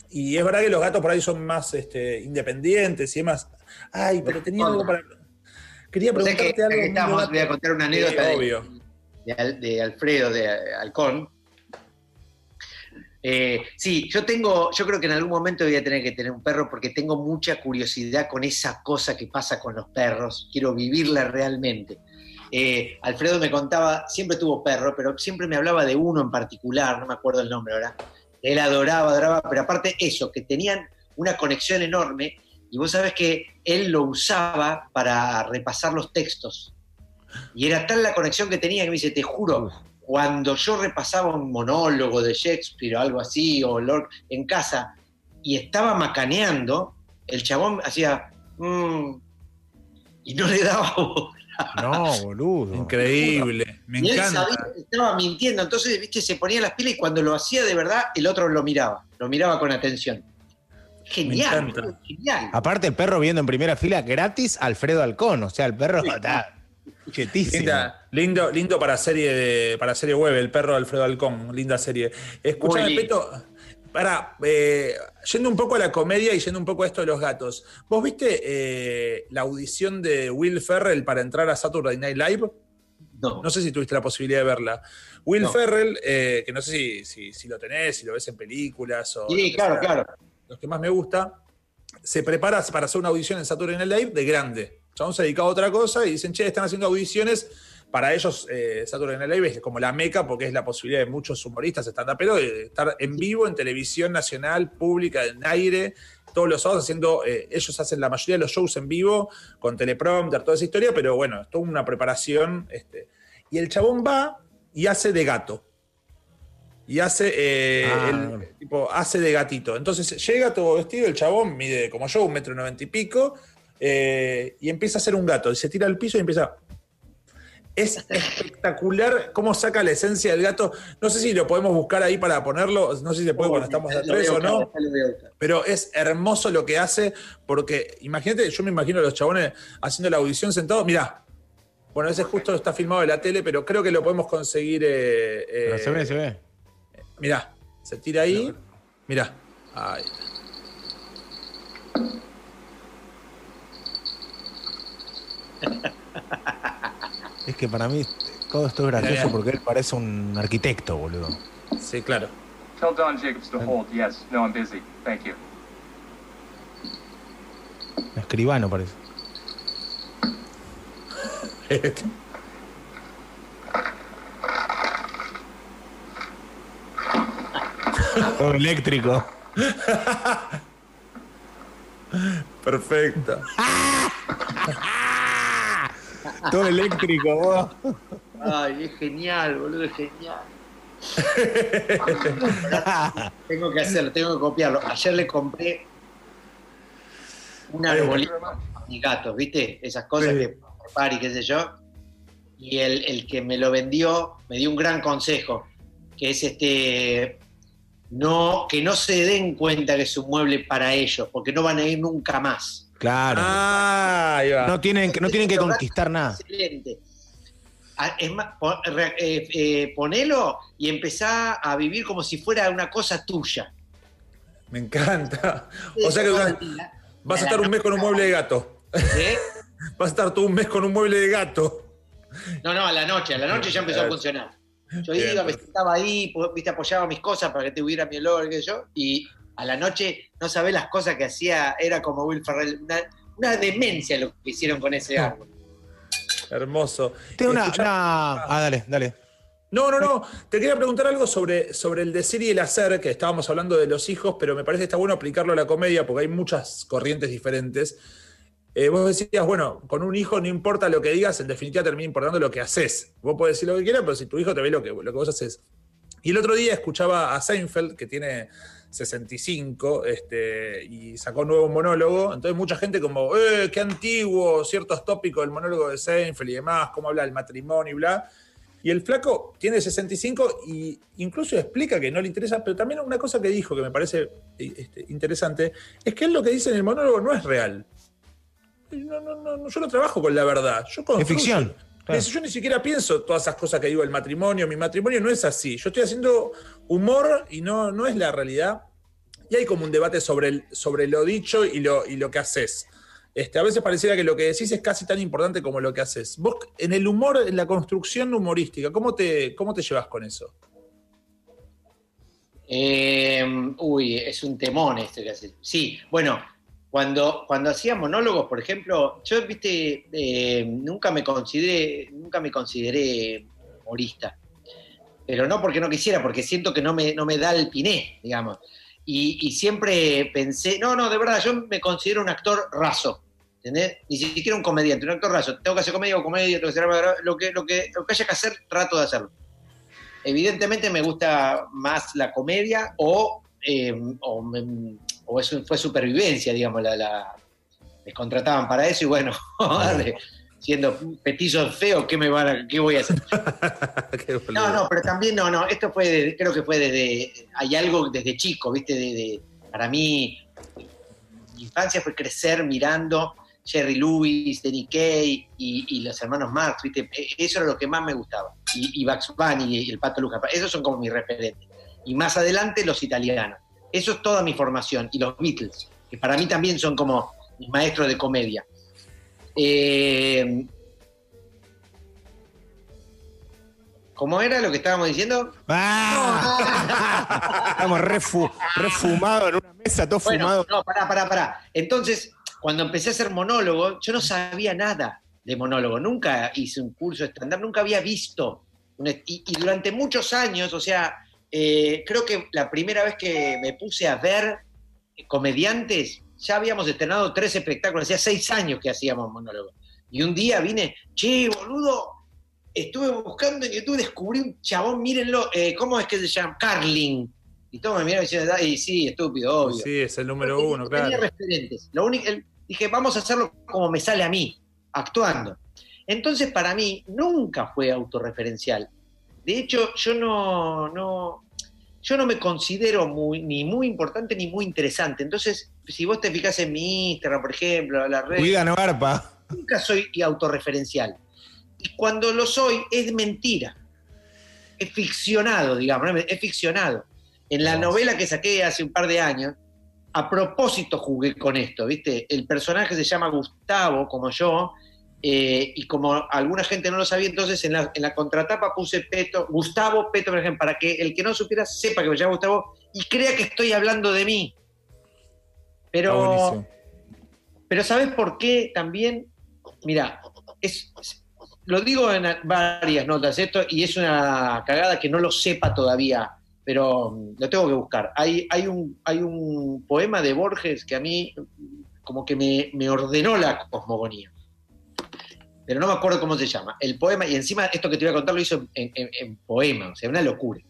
Y es verdad que los gatos por ahí son más este, independientes y demás. Ay, pero tenía algo para... Quería que, preguntarte algo. estamos, voy a contar una anécdota obvio. de Alfredo de Halcón. Eh, sí, yo tengo, yo creo que en algún momento voy a tener que tener un perro porque tengo mucha curiosidad con esa cosa que pasa con los perros. Quiero vivirla realmente. Eh, Alfredo me contaba, siempre tuvo perro, pero siempre me hablaba de uno en particular, no me acuerdo el nombre ahora. Él adoraba, adoraba, pero aparte eso, que tenían una conexión enorme y vos sabés que él lo usaba para repasar los textos. Y era tal la conexión que tenía que me dice, te juro, cuando yo repasaba un monólogo de Shakespeare o algo así, o Lord en casa, y estaba macaneando, el chabón hacía, "Mm", y no le daba bola. No, boludo. Increíble, me Y él encanta. sabía que estaba mintiendo, entonces, viste, se ponía las pilas y cuando lo hacía de verdad, el otro lo miraba, lo miraba con atención. Genial, boludo, genial. Aparte, el perro viendo en primera fila gratis, Alfredo Halcón. O sea, el perro está chetísimo. Linda, lindo, lindo para serie de, para serie web, El perro de Alfredo Alcón, linda serie. Escúchame. Peto, para, yendo un poco a la comedia y yendo un poco a esto de los gatos. ¿Vos viste eh, la audición de Will Ferrell para entrar a Saturday Night Live? No, No sé si tuviste la posibilidad de verla. Will No. Ferrell, eh, que no sé si, si- si lo tenés, si lo ves en películas o. sí, claro, sea, claro. Los que más me gusta, se prepara para hacer una audición en Saturday Night Live de grande. Chabón se dedica a otra cosa y dicen, che, están haciendo audiciones. Para ellos, eh, Saturday Night Live es como la meca porque es la posibilidad de muchos humoristas stand-uperos de estar en vivo en televisión nacional, pública, en aire, todos los sábados haciendo, eh, ellos hacen la mayoría de los shows en vivo, con teleprompter, toda esa historia, pero bueno, es toda una preparación. Este, y el chabón va y hace de gato. Y hace, eh, Ah. el- tipo, hace de gatito. Entonces llega todo vestido, el chabón mide como yo, un metro noventa y pico, eh, y empieza a hacer un gato. Y se tira al piso y empieza. Es espectacular cómo saca la esencia del gato. No sé si lo podemos buscar ahí para ponerlo. No sé si se puede cuando estamos de Lo tres o no. Pero es hermoso lo que hace, porque imagínate, yo me imagino a los chabones haciendo la audición sentados. Mirá, bueno, ese justo está filmado de la tele, pero creo que lo podemos conseguir. eh, eh, Pero se ve, se ve. Mirá, se tira ahí. Mirá. Ahí. Es que para mí todo esto es gracioso porque él parece un arquitecto, boludo. Sí, claro. Tell Don Jacobs to hold. Yes. No, I'm busy. Thank you. Un escribano parece. Todo eléctrico. Perfecto. Todo eléctrico, vos. Ay, es genial, boludo, es genial. tengo que hacerlo, tengo que copiarlo. Ayer le compré un arbolito a mis gatos, ¿viste? Esas cosas Sí. que preparo y qué sé yo. Y el, el que me lo vendió me dio un gran consejo, que es este no, que no se den cuenta que es un mueble para ellos, porque no van a ir nunca más. Claro. Ah, ahí va. No tienen, que- no tienen que conquistar nada. Excelente. Ah, Es más, eh, eh, ponelo y empezá a vivir como si fuera una cosa tuya. Me encanta. O sea que vas, vas a estar un mes con un mueble de gato. ¿Eh? Vas a estar todo un mes con un mueble de gato. No, no, a la noche, a la noche ya empezó a funcionar. Yo iba, me sentaba ahí, viste, apoyaba mis cosas para que te hubiera mi olor, qué sé yo, y a la noche no sabés las cosas que hacía, era como Will Ferrell, una, una demencia lo que hicieron con ese árbol. Hermoso. Tengo una- Ah, dale, dale. No, no, no. Te quería preguntar algo sobre, sobre el decir y el hacer, que estábamos hablando de los hijos, pero me parece que está bueno aplicarlo a la comedia porque hay muchas corrientes diferentes. Eh, vos decías, bueno, con un hijo no importa lo que digas, en definitiva termina importando lo que haces. Vos podés decir lo que quieras, pero si tu hijo te ve lo que, lo que vos haces. Y el otro día escuchaba a Seinfeld, que tiene 65, este, y sacó un nuevo monólogo. Entonces mucha gente como, eh, qué antiguo, ciertos tópicos del monólogo de Seinfeld y demás, cómo habla del matrimonio y bla. Y el flaco tiene 65 y incluso explica que no le interesa, pero también una cosa que dijo que me parece este, interesante, es que él lo que dice en el monólogo no es real. No, no, no, yo no trabajo con la verdad. Yo Es construyo. ficción. Claro. Yo ni siquiera pienso todas esas cosas que digo del matrimonio. Mi matrimonio no es así. Yo estoy haciendo humor y no, no es la realidad. Y hay como un debate sobre, el, sobre lo dicho y lo, y lo que haces. Este, a veces pareciera que lo que decís es casi tan importante como lo que haces. Vos, en el humor, en la construcción humorística, ¿cómo te, cómo te llevas con eso? Eh, uy, es un temón este que hace. Sí, bueno, cuando, cuando hacía monólogos, por ejemplo, yo, viste, eh, nunca me consideré, nunca me consideré humorista. Pero no porque no quisiera, porque siento que no me, no me da el piné, digamos. Y, siempre pensé, no, no, de verdad, yo me considero un actor raso. ¿Entendés? Ni siquiera un comediante, un actor raso. Tengo que hacer comedia o comedia, tengo que hacer lo que, lo que, lo que haya que hacer, trato de hacerlo. Evidentemente me gusta más la comedia o, eh, o, me- o eso fue supervivencia, digamos, la, la- me contrataban para eso y bueno, siendo petizo feo, ¿qué, me van a- ¿qué voy a hacer? No, no, pero también no, no, esto fue, de- creo que fue desde, hay algo desde chico, ¿viste? De, de- para mí, mi infancia fue crecer mirando Jerry Lewis, Danny Kaye y, y los hermanos Marx, ¿viste? E- Eso era lo que más me gustaba. Y, y Bugs Bunny y el Pato Lucas, esos son como mis referentes. Y más adelante los italianos. Eso es toda mi formación. Y los Beatles, que para mí también son como mis maestros de comedia. Eh, ¿Cómo era lo que estábamos diciendo? ¡Ah! Estamos refu- refumados en una mesa, todo Bueno, fumado. no, pará, pará, pará. Entonces, cuando empecé a hacer monólogo, yo no sabía nada de monólogo. Nunca hice un curso de stand nunca había visto. y durante muchos años, o sea, eh, creo que la primera vez que me puse a ver comediantes, ya habíamos estrenado tres espectáculos, hacía seis años que hacíamos monólogo. Y un día vine, che, boludo, estuve buscando en YouTube, descubrí un chabón, mírenlo, eh, ¿cómo es que se llama? Carling. Y todos me miraron y decían, sí, estúpido, obvio. Sí, es el número Porque uno, no tenía claro. referentes. Lo único, dije, vamos a hacerlo como me sale a mí, actuando. Entonces, para mí, nunca fue autorreferencial. De hecho, yo no, no, yo no me considero muy, ni muy importante ni muy interesante. Entonces, si vos te fijas en mi Instagram, por ejemplo, la red, Cuida, no garpa. nunca soy autorreferencial. Y cuando lo soy, es mentira. Es ficcionado, digamos, es ficcionado. En la novela que saqué hace un par de años, a propósito jugué con esto, ¿viste? El personaje se llama Gustavo, como yo, eh, y como alguna gente no lo sabía, entonces en la, en la contratapa puse Peto, Gustavo Peto, por ejemplo, para que el que no supiera sepa que me llamo Gustavo y crea que estoy hablando de mí. Pero buenísimo. pero ¿sabes por qué también? Mira, es, es- lo digo en varias notas esto y es una cagada que no lo sepa todavía, pero mm, lo tengo que buscar. Hay, hay, un, hay un poema de Borges que a mí como que me, me ordenó la cosmogonía. Pero no me acuerdo cómo se llama. El poema, y encima esto que te voy a contar lo hizo en, en- poema, o sea, una locura.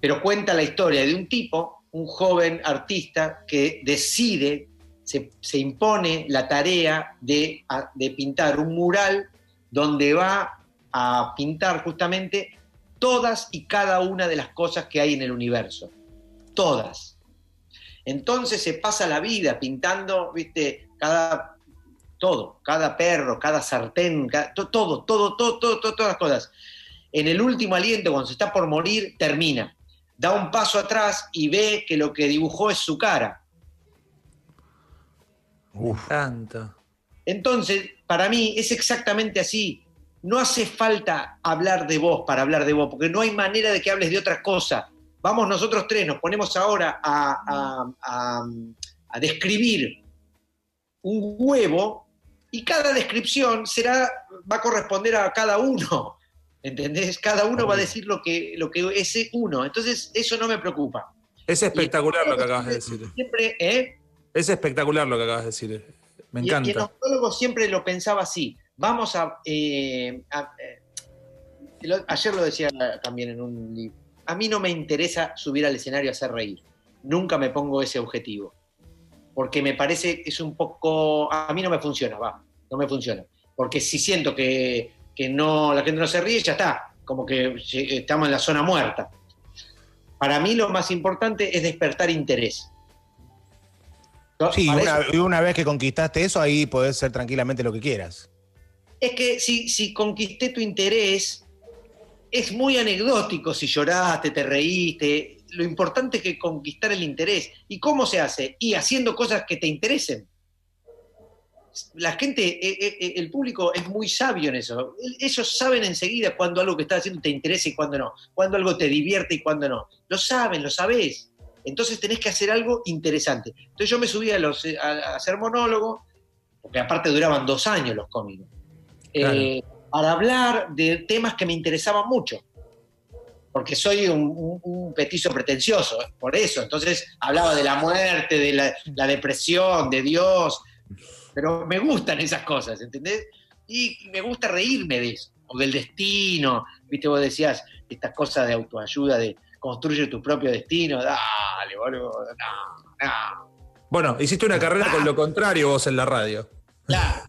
Pero cuenta la historia de un tipo, un joven artista, que decide se, se impone la tarea de, de pintar un mural donde va a pintar justamente todas y cada una de las cosas que hay en el universo. Todas. Entonces se pasa la vida pintando, viste, cada todo, cada perro, cada sartén, cada- todo, todo, todo, todo, todo, todas las cosas. En el último aliento, cuando se está por morir, termina. da un paso atrás y ve que lo que dibujó es su cara. Tanto. Entonces, para mí es exactamente así. No hace falta hablar de vos para hablar de vos, porque no hay manera de que hables de otra cosa. Vamos nosotros tres, nos ponemos ahora a, a- a- a describir un huevo y cada descripción será, va a corresponder a cada uno. ¿Entendés? Cada uno va a decir lo que, lo que ese uno. Entonces, eso no me preocupa. Es espectacular lo que acabas de decir. Siempre, ¿eh? Es espectacular lo que acabas de decir. Me Y- Y, el encanta. odontólogo siempre lo pensaba así. Vamos a. eh, a- eh, ayer lo decía también en un libro. A mí no me interesa subir al escenario a hacer reír. Nunca me pongo ese objetivo. Porque me parece que es un poco. A mí no me funciona, va. No me funciona. Porque si siento que, que no, la gente no se ríe, ya está. Como que estamos en la zona muerta. Para mí lo más importante es despertar interés. Sí, una, y una vez que conquistaste eso, ahí podés ser tranquilamente lo que quieras. Es que si, si conquisté tu interés, es muy anecdótico si lloraste, te reíste. Lo importante es que conquistar el interés. ¿Y cómo se hace? Y haciendo cosas que te interesen. La gente, eh, eh, eh, el público es muy sabio en eso. Ellos saben enseguida cuando algo que estás haciendo te interesa y cuando no. Cuando algo te divierte y cuando no. Lo saben, lo sabés. Entonces tenés que hacer algo interesante. Entonces yo me subí a, los, a, a hacer monólogo, porque aparte duraban dos años los cómicos eh, para hablar de temas que me interesaban mucho. Porque soy un, un- un petizo pretencioso, por eso. Entonces hablaba de la muerte, de la, la depresión, de Dios. Pero me gustan esas cosas, ¿entendés? Y me gusta reírme de eso. O del destino. Viste, vos decías estas cosas de autoayuda, de construye tu propio destino. Dale, boludo. No, no. Bueno, hiciste una carrera con lo contrario vos en la radio. Claro.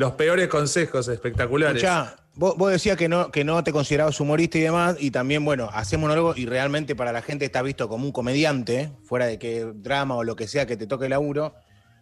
Los peores consejos espectaculares. Ya, vos, vos decías que no, que no te considerabas humorista y demás, y también, bueno, hacemos monólogo y realmente para la gente está visto como un comediante, fuera de que drama o lo que sea que te toque el laburo.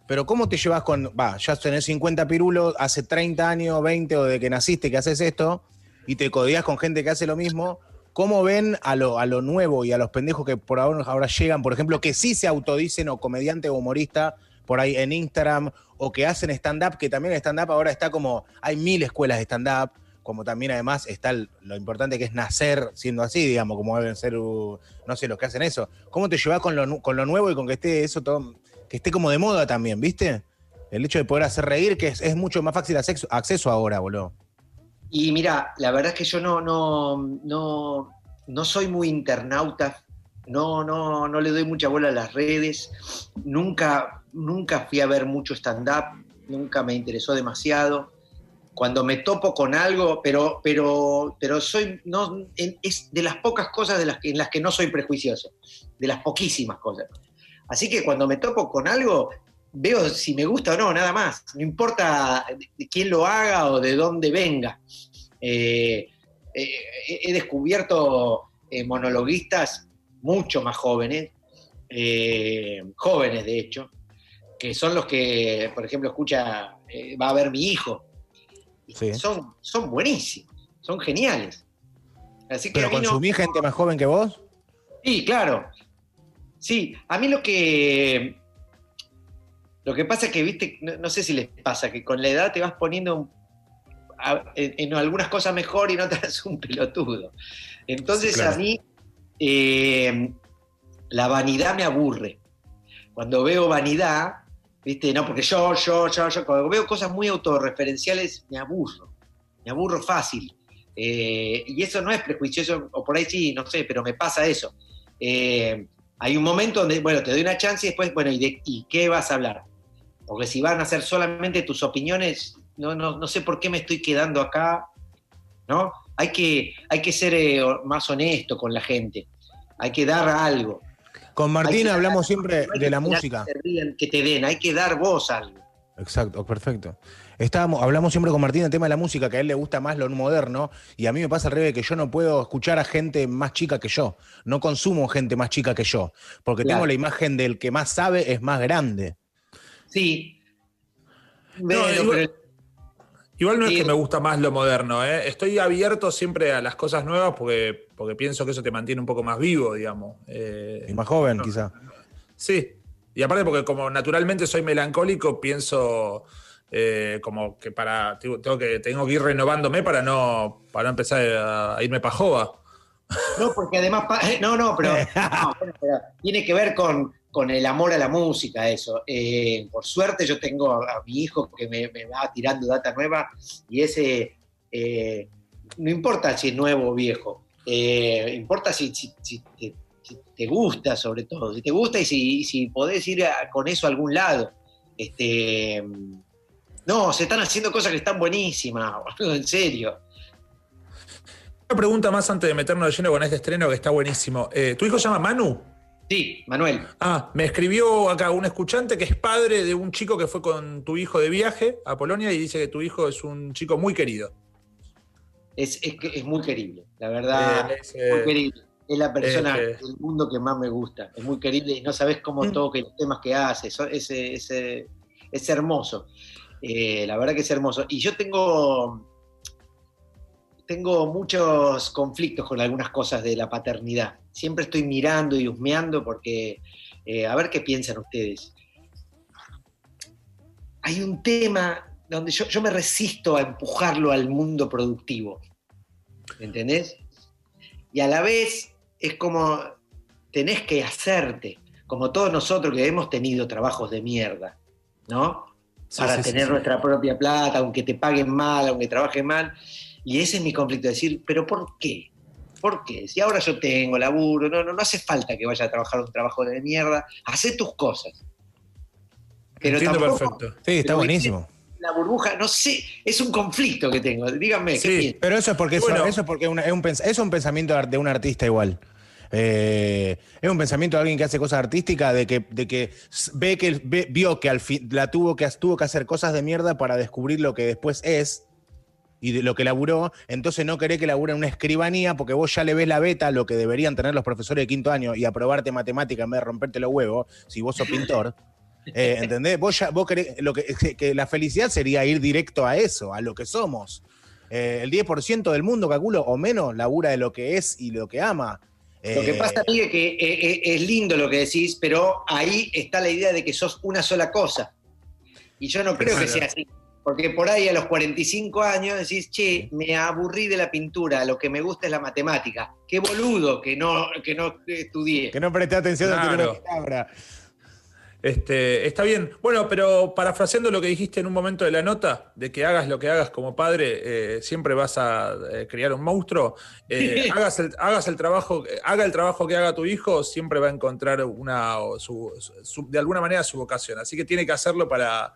Pero ¿cómo te llevas con, va, ya tenés 50 pirulos, hace 30 años, 20 o de que naciste que haces esto, y te codias con gente que hace lo mismo? ¿Cómo ven a lo, a lo nuevo y a los pendejos que por ahora llegan, por ejemplo, que sí se autodicen o comediante o humorista por ahí en Instagram o que hacen stand-up, que también stand-up ahora está como, hay mil escuelas de stand-up, como también además está lo importante que es nacer siendo así, digamos, como deben ser, no sé, los que hacen eso. ¿Cómo te llevas con lo, con lo nuevo y con que esté eso todo, que esté como de moda también, viste? El hecho de poder hacer reír, que es, es mucho más fácil acceso, acceso ahora, boludo. Y mira, la verdad es que yo no, no, no, no soy muy internauta, no, no, no le doy mucha bola a las redes, nunca, nunca fui a ver mucho stand-up, nunca me interesó demasiado. Cuando me topo con algo, pero, pero, pero soy, no, es de las pocas cosas de las en las que no soy prejuicioso, de las poquísimas cosas. Así que cuando me topo con algo, veo si me gusta o no, nada más. No importa quién lo haga o de dónde venga. Eh, eh, he descubierto eh, monologuistas mucho más jóvenes, eh, jóvenes de hecho, que son los que, por ejemplo, escucha, eh, va a ver mi hijo. Sí. Son, son buenísimos, son geniales. Así que ¿Pero a mí no- gente más joven que vos? Sí, claro. Sí, a mí lo que. Lo que pasa es que, viste, no, no sé si les pasa, que con la edad te vas poniendo un- a- en, en algunas cosas mejor y en otras un pelotudo. Entonces Claro. a mí eh, la vanidad me aburre. Cuando veo vanidad, viste, no, porque yo, yo, yo, yo, cuando veo cosas muy autorreferenciales, me aburro. Me aburro fácil. Eh, y eso no es prejuicioso, o por ahí sí, no sé, pero me pasa eso. Eh, hay un momento donde, bueno, te doy una chance y después, bueno, ¿y qué vas a hablar? Porque si van a ser solamente tus opiniones, no, no, no sé por qué me estoy quedando acá, ¿no? Hay que, hay que ser eh, más honesto con la gente, hay que dar algo. Con Martín que- hablamos siempre No hay de que la música. Que te, rían, que te den, hay que dar vos algo. Exacto, perfecto. Estábamos, hablamos siempre con Martín del tema de la música, que a él le gusta más lo moderno, y a mí me pasa al revés, que yo no puedo escuchar a gente más chica que yo. No consumo gente más chica que yo, porque Claro. tengo la imagen del que más sabe es más grande. Sí. No, igual- pero- Igual no Sí. es que me gusta más lo moderno, ¿eh? estoy abierto siempre a las cosas nuevas porque, porque pienso que eso te mantiene un poco más vivo, digamos. Eh, Y más joven, quizá. Sí, y aparte porque como naturalmente soy melancólico, pienso eh, como que para tengo que, tengo que ir renovándome para no, para no empezar a, a irme para jova. No, porque además, no, no, pero, no, bueno, pero tiene que ver con, con el amor a la música, eso. Eh, por suerte yo tengo a, mi hijo que me, va tirando data nueva y ese, eh, no importa si es nuevo o viejo, eh, importa si, te, gusta sobre todo, si te gusta y si, si podés ir con eso a algún lado. Este, no, se están haciendo cosas que están buenísimas, en serio. Una pregunta más antes de meternos de lleno con este estreno que está buenísimo. ¿Tu hijo se llama Manu? Sí, Manuel. Ah, me escribió acá un escuchante que es padre de un chico que fue con tu hijo de viaje a Polonia y dice que tu hijo es un chico muy querido. Es, es, es muy querible, la verdad. Eh, es, eh, muy querible. Es la persona eh, del mundo que más me gusta. Es muy querible y no sabes cómo Mm. toca y los temas que hace. Eso- Es, es, hermoso. La verdad que es hermoso. Y yo tengo, tengo muchos conflictos con algunas cosas de la paternidad. Siempre estoy mirando y husmeando porque eh, a ver qué piensan ustedes. Hay un tema donde yo, yo me resisto a empujarlo al mundo productivo. ¿Entendés? Y a la vez es como tenés que hacerte, como todos nosotros que hemos tenido trabajos de mierda, ¿no? Sí, Para sí, tener sí. nuestra propia plata, aunque te paguen mal, aunque trabajes mal. Y ese es mi conflicto, decir, ¿pero por qué? ¿Por qué? Si ahora yo tengo laburo, no, no, no hace falta que vaya a trabajar un trabajo de mierda, hacé tus cosas. Pero Entiendo tampoco perfecto. Sí, está buenísimo. la burbuja, no sé, es un conflicto que tengo. Díganme, ¿qué Sí. piensan? Pero eso es porque, eso- Bueno. eso es, porque una- es, un, es un pensamiento de un artista igual. Eh, es un pensamiento de alguien que hace cosas artísticas, de que, de que ve que ve- vio que al fin la tuvo que, tuvo que hacer cosas de mierda para descubrir lo que después es y de lo que laburó. Entonces no querés que labure en una escribanía porque vos ya le ves la beta a lo que deberían tener los profesores de quinto año y aprobarte matemática en vez de romperte los huevos, si vos sos pintor. Eh, ¿Entendés? Vos, ya, vos querés, lo que, que- que la felicidad sería ir directo a eso, a lo que somos. Eh, el 10% del mundo, calculo, o menos, labura de lo que es y lo que ama. Lo que Eh, pasa, Miguel, es que eh, eh, es lindo lo que decís, pero ahí está la idea de que sos una sola cosa. Y yo no creo que sea así. Porque por ahí a los 45 años decís, che, me aburrí de la pintura, lo que me gusta es la matemática. Qué boludo que no, que no estudié. Que no presté atención a Claro. tu palabra. Este, está bien. Bueno, pero parafraseando lo que dijiste en un momento de la nota, de que hagas lo que hagas como padre, eh, siempre vas a eh, criar un monstruo. Eh, hagas, el, hagas el trabajo, haga el trabajo que haga tu hijo, siempre va a encontrar una, su- de alguna manera su vocación. Así que tiene que hacerlo para,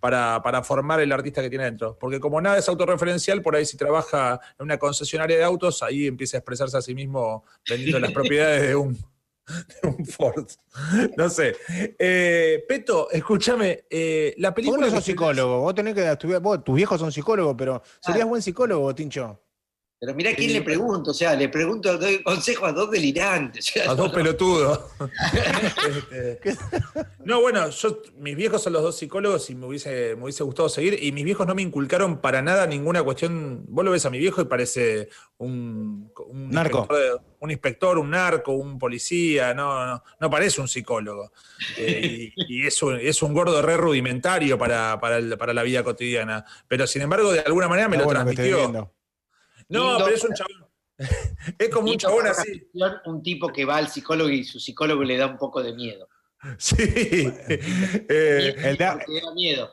para, para formar el artista que tiene dentro. Porque como nada es autorreferencial, por ahí si trabaja en una concesionaria de autos, ahí empieza a expresarse a sí mismo vendiendo las propiedades de un, de un Ford. No sé. Eh, Peto, escúchame, eh, la Vos película... no sos psicólogo, vos tenés que estudiar, vos, tus viejos son psicólogos, pero serías Ah. buen psicólogo, Tincho. Pero mirá quién le pregunto, o sea, le pregunto, doy consejo a dos delirantes. o sea, A dos pelotudos. Este, no, bueno, yo, mis viejos son los dos psicólogos y me hubiese, me hubiese gustado seguir. Y mis viejos no me inculcaron para nada ninguna cuestión. Vos lo ves a mi viejo y parece un, un Narco. Inspector, de- un inspector, un narco, un policía. No, no, no parece un psicólogo. Eh, y y es, un, es un gordo re rudimentario para, para, el- para la vida cotidiana. Pero sin embargo, de alguna manera me lo bueno transmitió. No, Lindo. pero es un chabón. Es como un chabón así. Un tipo que va al psicólogo y su psicólogo le da un poco de miedo. Sí. Eh, el da- Porque da miedo.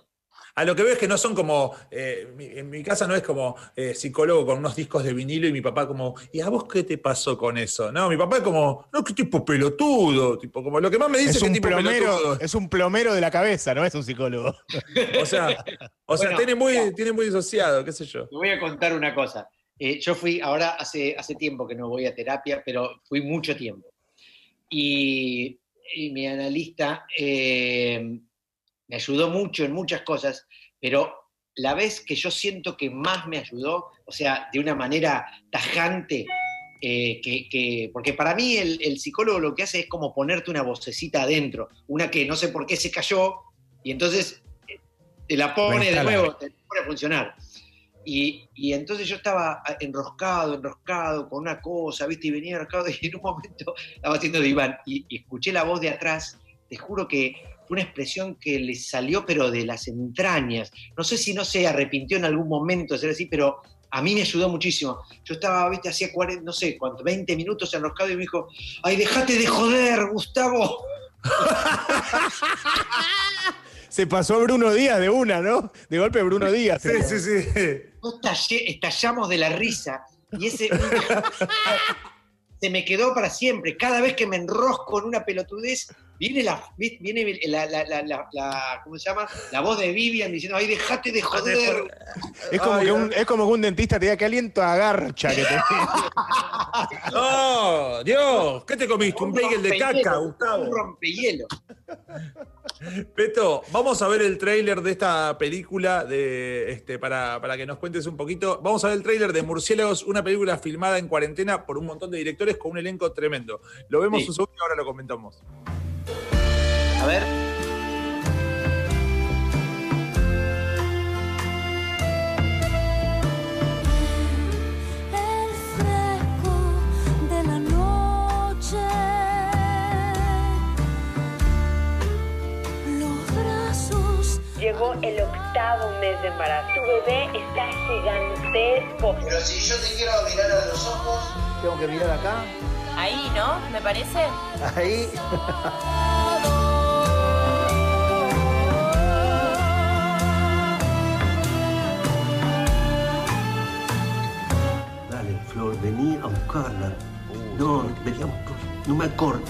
A lo que veo es que no son como, eh, mi- en mi casa no es como eh, psicólogo con unos discos de vinilo y mi papá como, ¿y a vos qué te pasó con eso? No, mi papá es como, no, qué tipo pelotudo, tipo, como lo que más me dice Es que un, tipo plomero, pelotudo. es un plomero de la cabeza, no es un psicólogo. O sea, o sea Bueno, tiene, muy, ya. tiene muy disociado, qué sé yo. Te voy a contar una cosa. Eh, yo fui, ahora hace, hace tiempo que no voy a terapia, pero fui mucho tiempo. Y, y mi analista eh, me ayudó mucho en muchas cosas, pero la vez que yo siento que más me ayudó, o sea, de una manera tajante, eh, que, que- porque para mí el, el psicólogo lo que hace es como ponerte una vocecita adentro, una que no sé por qué se cayó, y entonces eh, te la pone de nuevo, te pone a funcionar. Y, y entonces yo estaba enroscado, enroscado con una cosa, ¿viste? Y venía enroscado y en un momento estaba haciendo diván y, y escuché la voz de atrás. Te juro que fue una expresión que le salió, pero de las entrañas. No sé si no se arrepintió en algún momento de ser así, pero a mí me ayudó muchísimo. Yo estaba, viste, hacía 40, no sé cuánto, 20 minutos enroscado y me dijo, ay, déjate de joder, Gustavo. Se pasó Bruno Díaz de una, ¿no? De golpe Bruno Díaz. Sí, sí, sí. No estallé- estallamos de la risa y ese se me quedó para siempre. Cada vez que me enrosco en una pelotudez, viene la, viene la, la- la- la- la- ¿cómo se llama? La voz de Vivian diciendo, ay, déjate de joder. Es como, Ay, que un, es como que un dentista te diga que aliento a garcha que te ¡Oh, Dios! ¿Qué te comiste? Un bagel de caca, Un Gustavo. rompehielo. Peto, vamos a ver el tráiler de esta película de, este, para, para que nos cuentes un poquito. Vamos a ver el tráiler de Murciélagos, una película filmada en cuarentena por un montón de directores con un elenco tremendo. Lo vemos Sí. un segundo y ahora lo comentamos. A ver. el fresco de la noche, los brazos Llegó el octavo mes de embarazo. Tu bebé está gigantesco. Pero si yo te quiero mirar a los ojos, Tengo que mirar acá, Ahí, ¿no? Me parece. ahí. Dale, Flor, vení a buscarla. No, vení a buscarla. No me acordes.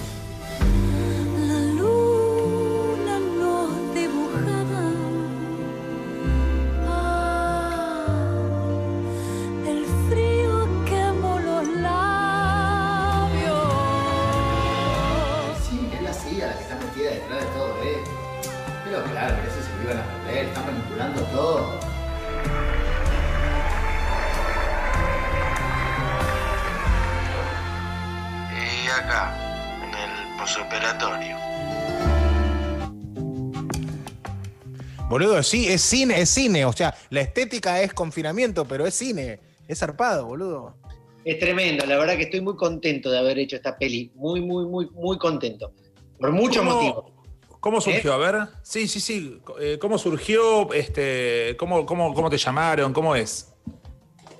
Metida detrás de todo esto. Pero claro, que eso se lo iban a perder, están manipulando todo. Y acá, en el posoperatorio. Boludo, sí, es cine, es cine. O sea, la estética es confinamiento, pero es cine. Es zarpado, boludo. es tremendo. La verdad que estoy muy contento de haber hecho esta peli. Muy, muy, muy, muy contento. Por muchos ¿Cómo- motivos. ¿Cómo surgió? A ver. Sí, sí, sí. Eh, ¿Cómo surgió? Este, ¿cómo, cómo, ¿Cómo te llamaron? ¿Cómo es?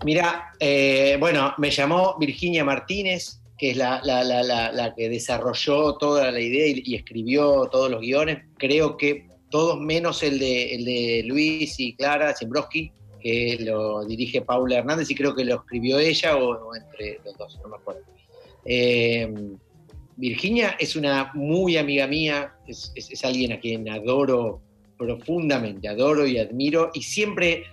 Mira, eh, bueno, me llamó Virginia Martínez, que es la, la- la- la- la que desarrolló toda la idea y, y escribió todos los guiones. Creo que todos menos el de, el de Luis y Clara Zimbroski, que lo dirige Paula Hernández y creo que lo escribió ella o, o entre los dos, no me acuerdo. Eh, Virginia es una muy amiga mía, es, es- es alguien a quien adoro profundamente, adoro y admiro y siempre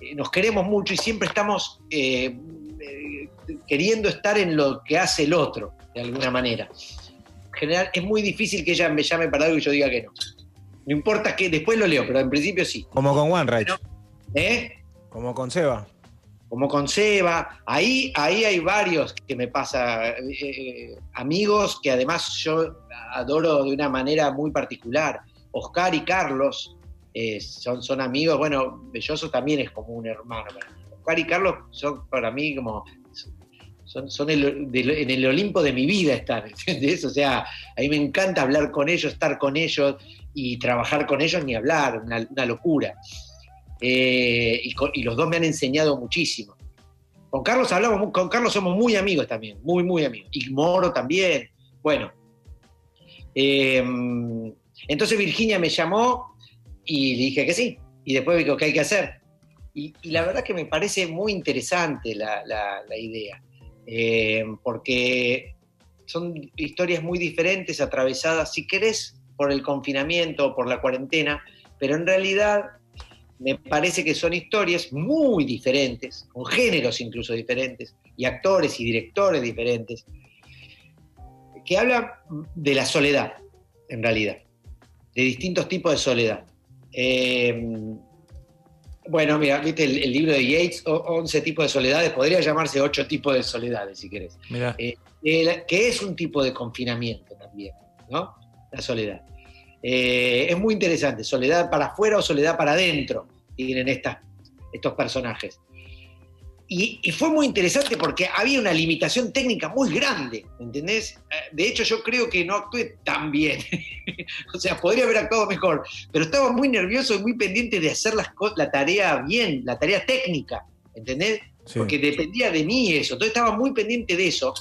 eh, nos queremos mucho y siempre estamos eh, eh, queriendo estar en lo que hace el otro, de alguna manera. En general, es muy difícil que ella me llame para algo y yo diga que no. No importa que después lo leo, pero en principio sí. Como con One Right. ¿Eh? Como con Seba. Como con Seba, ahí, ahí hay varios que me pasa, eh, amigos que además yo adoro de una manera muy particular. Oscar y Carlos eh, son, son amigos, bueno, Belloso también es como un hermano. Oscar y Carlos son para mí como, son, son en el Olimpo de mi vida están, ¿entendés? O sea, a mí me encanta hablar con ellos, estar con ellos y trabajar con ellos ni hablar, una locura. Eh, y, con- y los dos me han enseñado muchísimo. Con Carlos hablamos, con Carlos somos muy amigos también, muy, muy amigos. Y Moro también. Bueno. Eh, entonces Virginia me llamó y le dije que sí. Y después dijo, ¿qué hay que hacer? Y, y la verdad que me parece muy interesante la, la- la idea. Eh, porque son historias muy diferentes, atravesadas, si querés, por el confinamiento por la cuarentena, pero en realidad me parece que son historias muy diferentes, con géneros incluso diferentes, y actores y directores diferentes, que hablan de la soledad, en realidad, de distintos tipos de soledad. Eh, bueno, mira, viste el, el libro de Yates, o- 11 tipos de soledades, podría llamarse 8 tipos de soledades, si querés. Eh, el- que es un tipo de confinamiento también, ¿no? La soledad. Eh, es muy interesante, soledad para afuera o soledad para adentro, tienen estas, estos personajes. Y, y fue muy interesante porque había una limitación técnica muy grande, ¿entendés? Eh, De hecho, yo creo que no actué tan bien. o sea, podría haber actuado mejor, pero estaba muy nervioso y muy pendiente de hacer las la tarea bien, la tarea técnica, ¿entendés? Sí. Porque dependía de mí eso. Entonces estaba muy pendiente de eso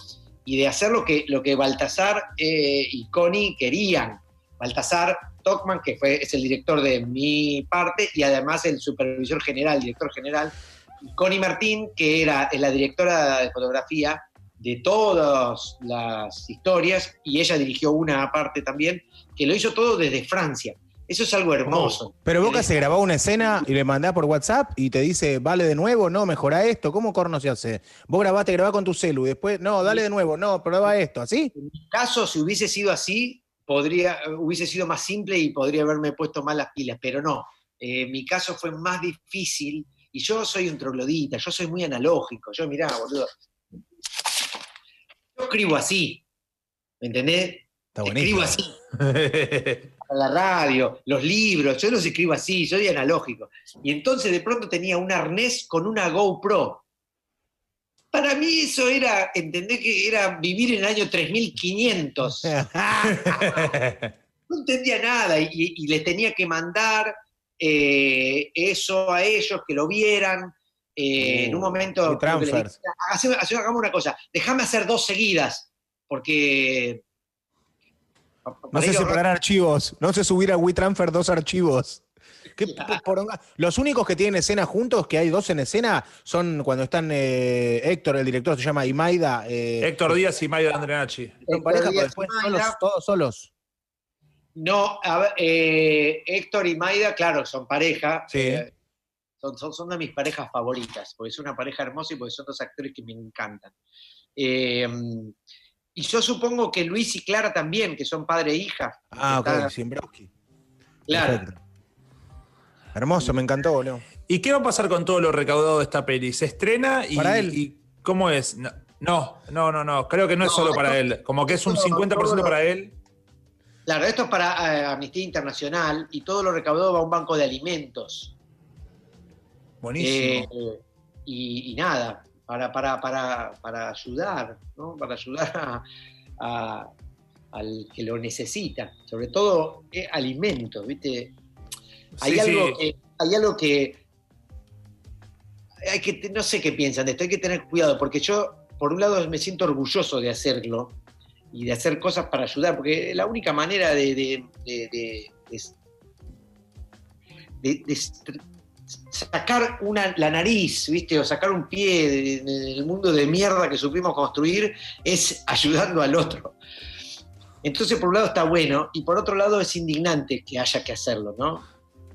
y de hacer lo que, lo que Baltasar eh, y Connie querían. Baltasar Tockman, que fue, es el director de mi parte, y además el supervisor general, director general, y Connie Martín, que era la directora de fotografía de todas las historias, y ella dirigió una parte también, que lo hizo todo desde Francia. Eso es algo hermoso. Pero Boca se grabó una escena y le mandás por WhatsApp y te dice, vale de nuevo, no, mejora esto. ¿Cómo corno se hace? Vos grabaste, grabá con tu celu y después, no, dale de nuevo, no, prueba esto, ¿así? En mi caso, si hubiese sido así, podría, hubiese sido más simple y podría haberme puesto más las pilas, pero no. Eh, mi caso fue más difícil y yo soy un troglodita, yo soy muy analógico. Yo, mirá, boludo. Yo escribo así, ¿me entendés? Está Escribo así. Para la radio, los libros, yo los escribo así, soy analógico. Y entonces de pronto tenía un arnés con una GoPro. Para mí eso era, entendés que era vivir en el año 3500. no entendía nada y, y les tenía que mandar eh, eso a ellos, que lo vieran. Eh, en un momento, que le dije, transfers. "Haceme- haceme- hagamos una cosa, déjame hacer dos seguidas, porque... No sé separar archivos, no sé subir a WeTransfer dos archivos. ¿Qué p- poronga? Los únicos que tienen escena juntos, que hay dos en escena, son cuando están eh, Héctor, el director, se llama Imaida. eh, Héctor Díaz y Maida Andrenachi. son pareja, pero después solos, todos solos. No, a ver, eh, Héctor y Maida, claro, son pareja. Sí. eh, son, son, son de mis parejas favoritas, porque es una pareja hermosa y porque son dos actores que me encantan. Eh, y yo supongo que Luis y Clara también, que son padre e hija. Ah, ok, Siembrowski. Claro. Perfecto. Hermoso, me encantó, boludo. ¿Y qué va a pasar con todo lo recaudado de esta peli? ¿Se estrena y, Para él. y cómo es? No, no, no, no. Creo que no es solo para él. Como que es un todo- 50% todo lo- para él. Claro, esto es para eh, Amnistía Internacional y todo lo recaudado va a un banco de alimentos. Buenísimo. Eh, y, y nada, para, para, para, para ayudar, ¿no? Para ayudar a- a- al que lo necesita. Sobre todo eh, alimentos, ¿viste? Hay, Sí, algo sí. que, hay algo que. Hay que. No sé qué piensan de esto, hay que tener cuidado, porque yo, por un lado, me siento orgulloso de hacerlo y de hacer cosas para ayudar, porque la única manera de. de- de- de- de- de est- sacar una, la nariz, ¿viste? O sacar un pie de- de- del mundo de mierda que supimos construir es ayudando al otro. Entonces, por un lado está bueno, y por otro lado es indignante que haya que hacerlo, ¿no?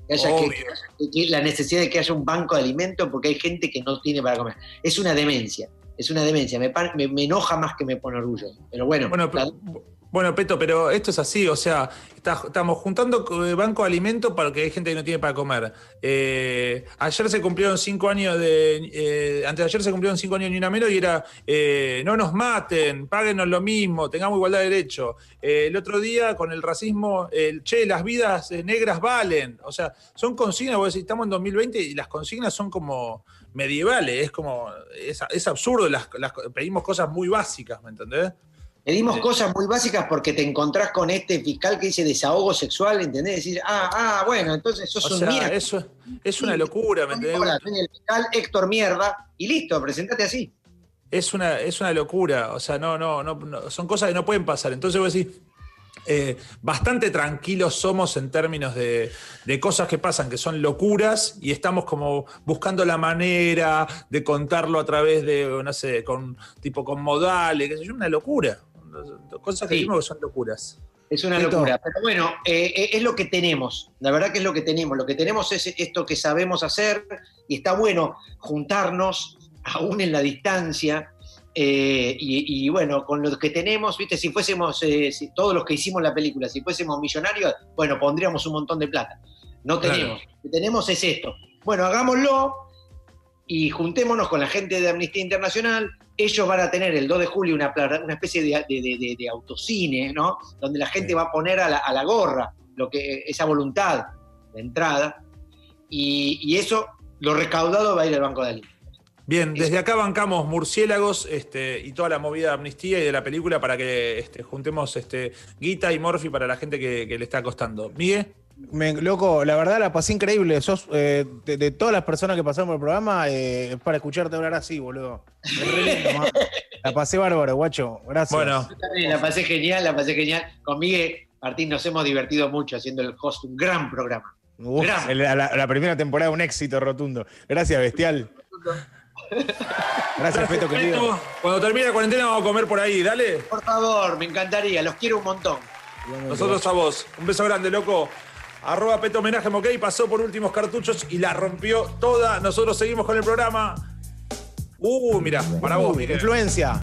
Que haya que, Obvio. que- que la necesidad de que haya un banco de alimentos porque hay gente que no tiene para comer. Es una demencia, es una demencia. Me, me- me enoja más que me pone orgullo. Pero bueno, Bueno, la- bueno, Peto, pero esto es así, o sea, estamos juntando eh, banco de alimentos para que hay gente que no tiene para comer. Eh, ayer se cumplieron cinco años de. eh, antes de ayer se cumplieron cinco años ni una menos y era eh, no nos maten, páguenos lo mismo, tengamos igualdad de derecho. El otro día con el racismo, el che, las vidas negras valen. O sea, son consignas, vos decís, estamos en 2020 y las consignas son como medievales, es como. Es, es absurdo, las, las- pedimos cosas muy básicas, ¿me entendés? Pedimos Sí. cosas muy básicas porque te encontrás con este fiscal que dice desahogo sexual, ¿entendés? Decir, ah, ah, bueno, entonces sos O un sea, mierda. eso es una locura, ¿me entendés? Viene el fiscal Héctor Mierda y listo, presentate así. Es una, es una locura. O sea, no, no, no, no- son cosas que no pueden pasar. Entonces vos decís, eh, bastante tranquilos somos en términos de, de cosas que pasan, que son locuras, y estamos como buscando la manera de contarlo a través de, no sé, con tipo con modales, sé yo, una locura. Cosas que Sí. decimos que son locuras. Es una locura. Pero bueno, eh, eh, es lo que tenemos. La verdad que es lo que tenemos. Lo que tenemos es esto que sabemos hacer y está bueno juntarnos, aún en la distancia. eh, y, y bueno, con lo que tenemos, viste, si fuésemos eh, si todos los que hicimos la película, si fuésemos millonarios, bueno, pondríamos un montón de plata. No Claro. tenemos. Lo que tenemos es esto. Bueno, hagámoslo y juntémonos con la gente de Amnistía Internacional. Ellos van a tener el 2 de julio una, una especie de, de- de- de- de autocine, ¿no? Donde la gente va a poner a la, a la gorra lo que, esa voluntad de entrada. Y, y eso, lo recaudado va a ir al Banco de Alimentos. Bien, desde acá bancamos murciélagos este, y toda la movida de amnistía y de la película para que este, juntemos este, guita y morfi para la gente que, que le está costando. Miguel. Me- loco, la verdad la pasé increíble. Sos, eh, de, de todas las personas que pasaron por el programa, eh, es para escucharte hablar así, boludo. Lindo. La pasé bárbaro, guacho. Gracias. Bueno, Yo también la pasé genial, la pasé genial. Con Miguel Martín nos hemos divertido mucho haciendo el host, un gran programa. Uf, Gran. la, primera temporada un éxito rotundo. Gracias, bestial. Gracias, Peto, querido. Cuando termine la cuarentena vamos a comer por ahí, dale. Por favor, me encantaría, los quiero un montón. Nosotros a vos. Un beso grande, loco. Arroba Peto Homenaje Moquei pasó por últimos cartuchos y la rompió toda. Nosotros seguimos con el programa. Uh, mira, para vos, Miguel. Influencia.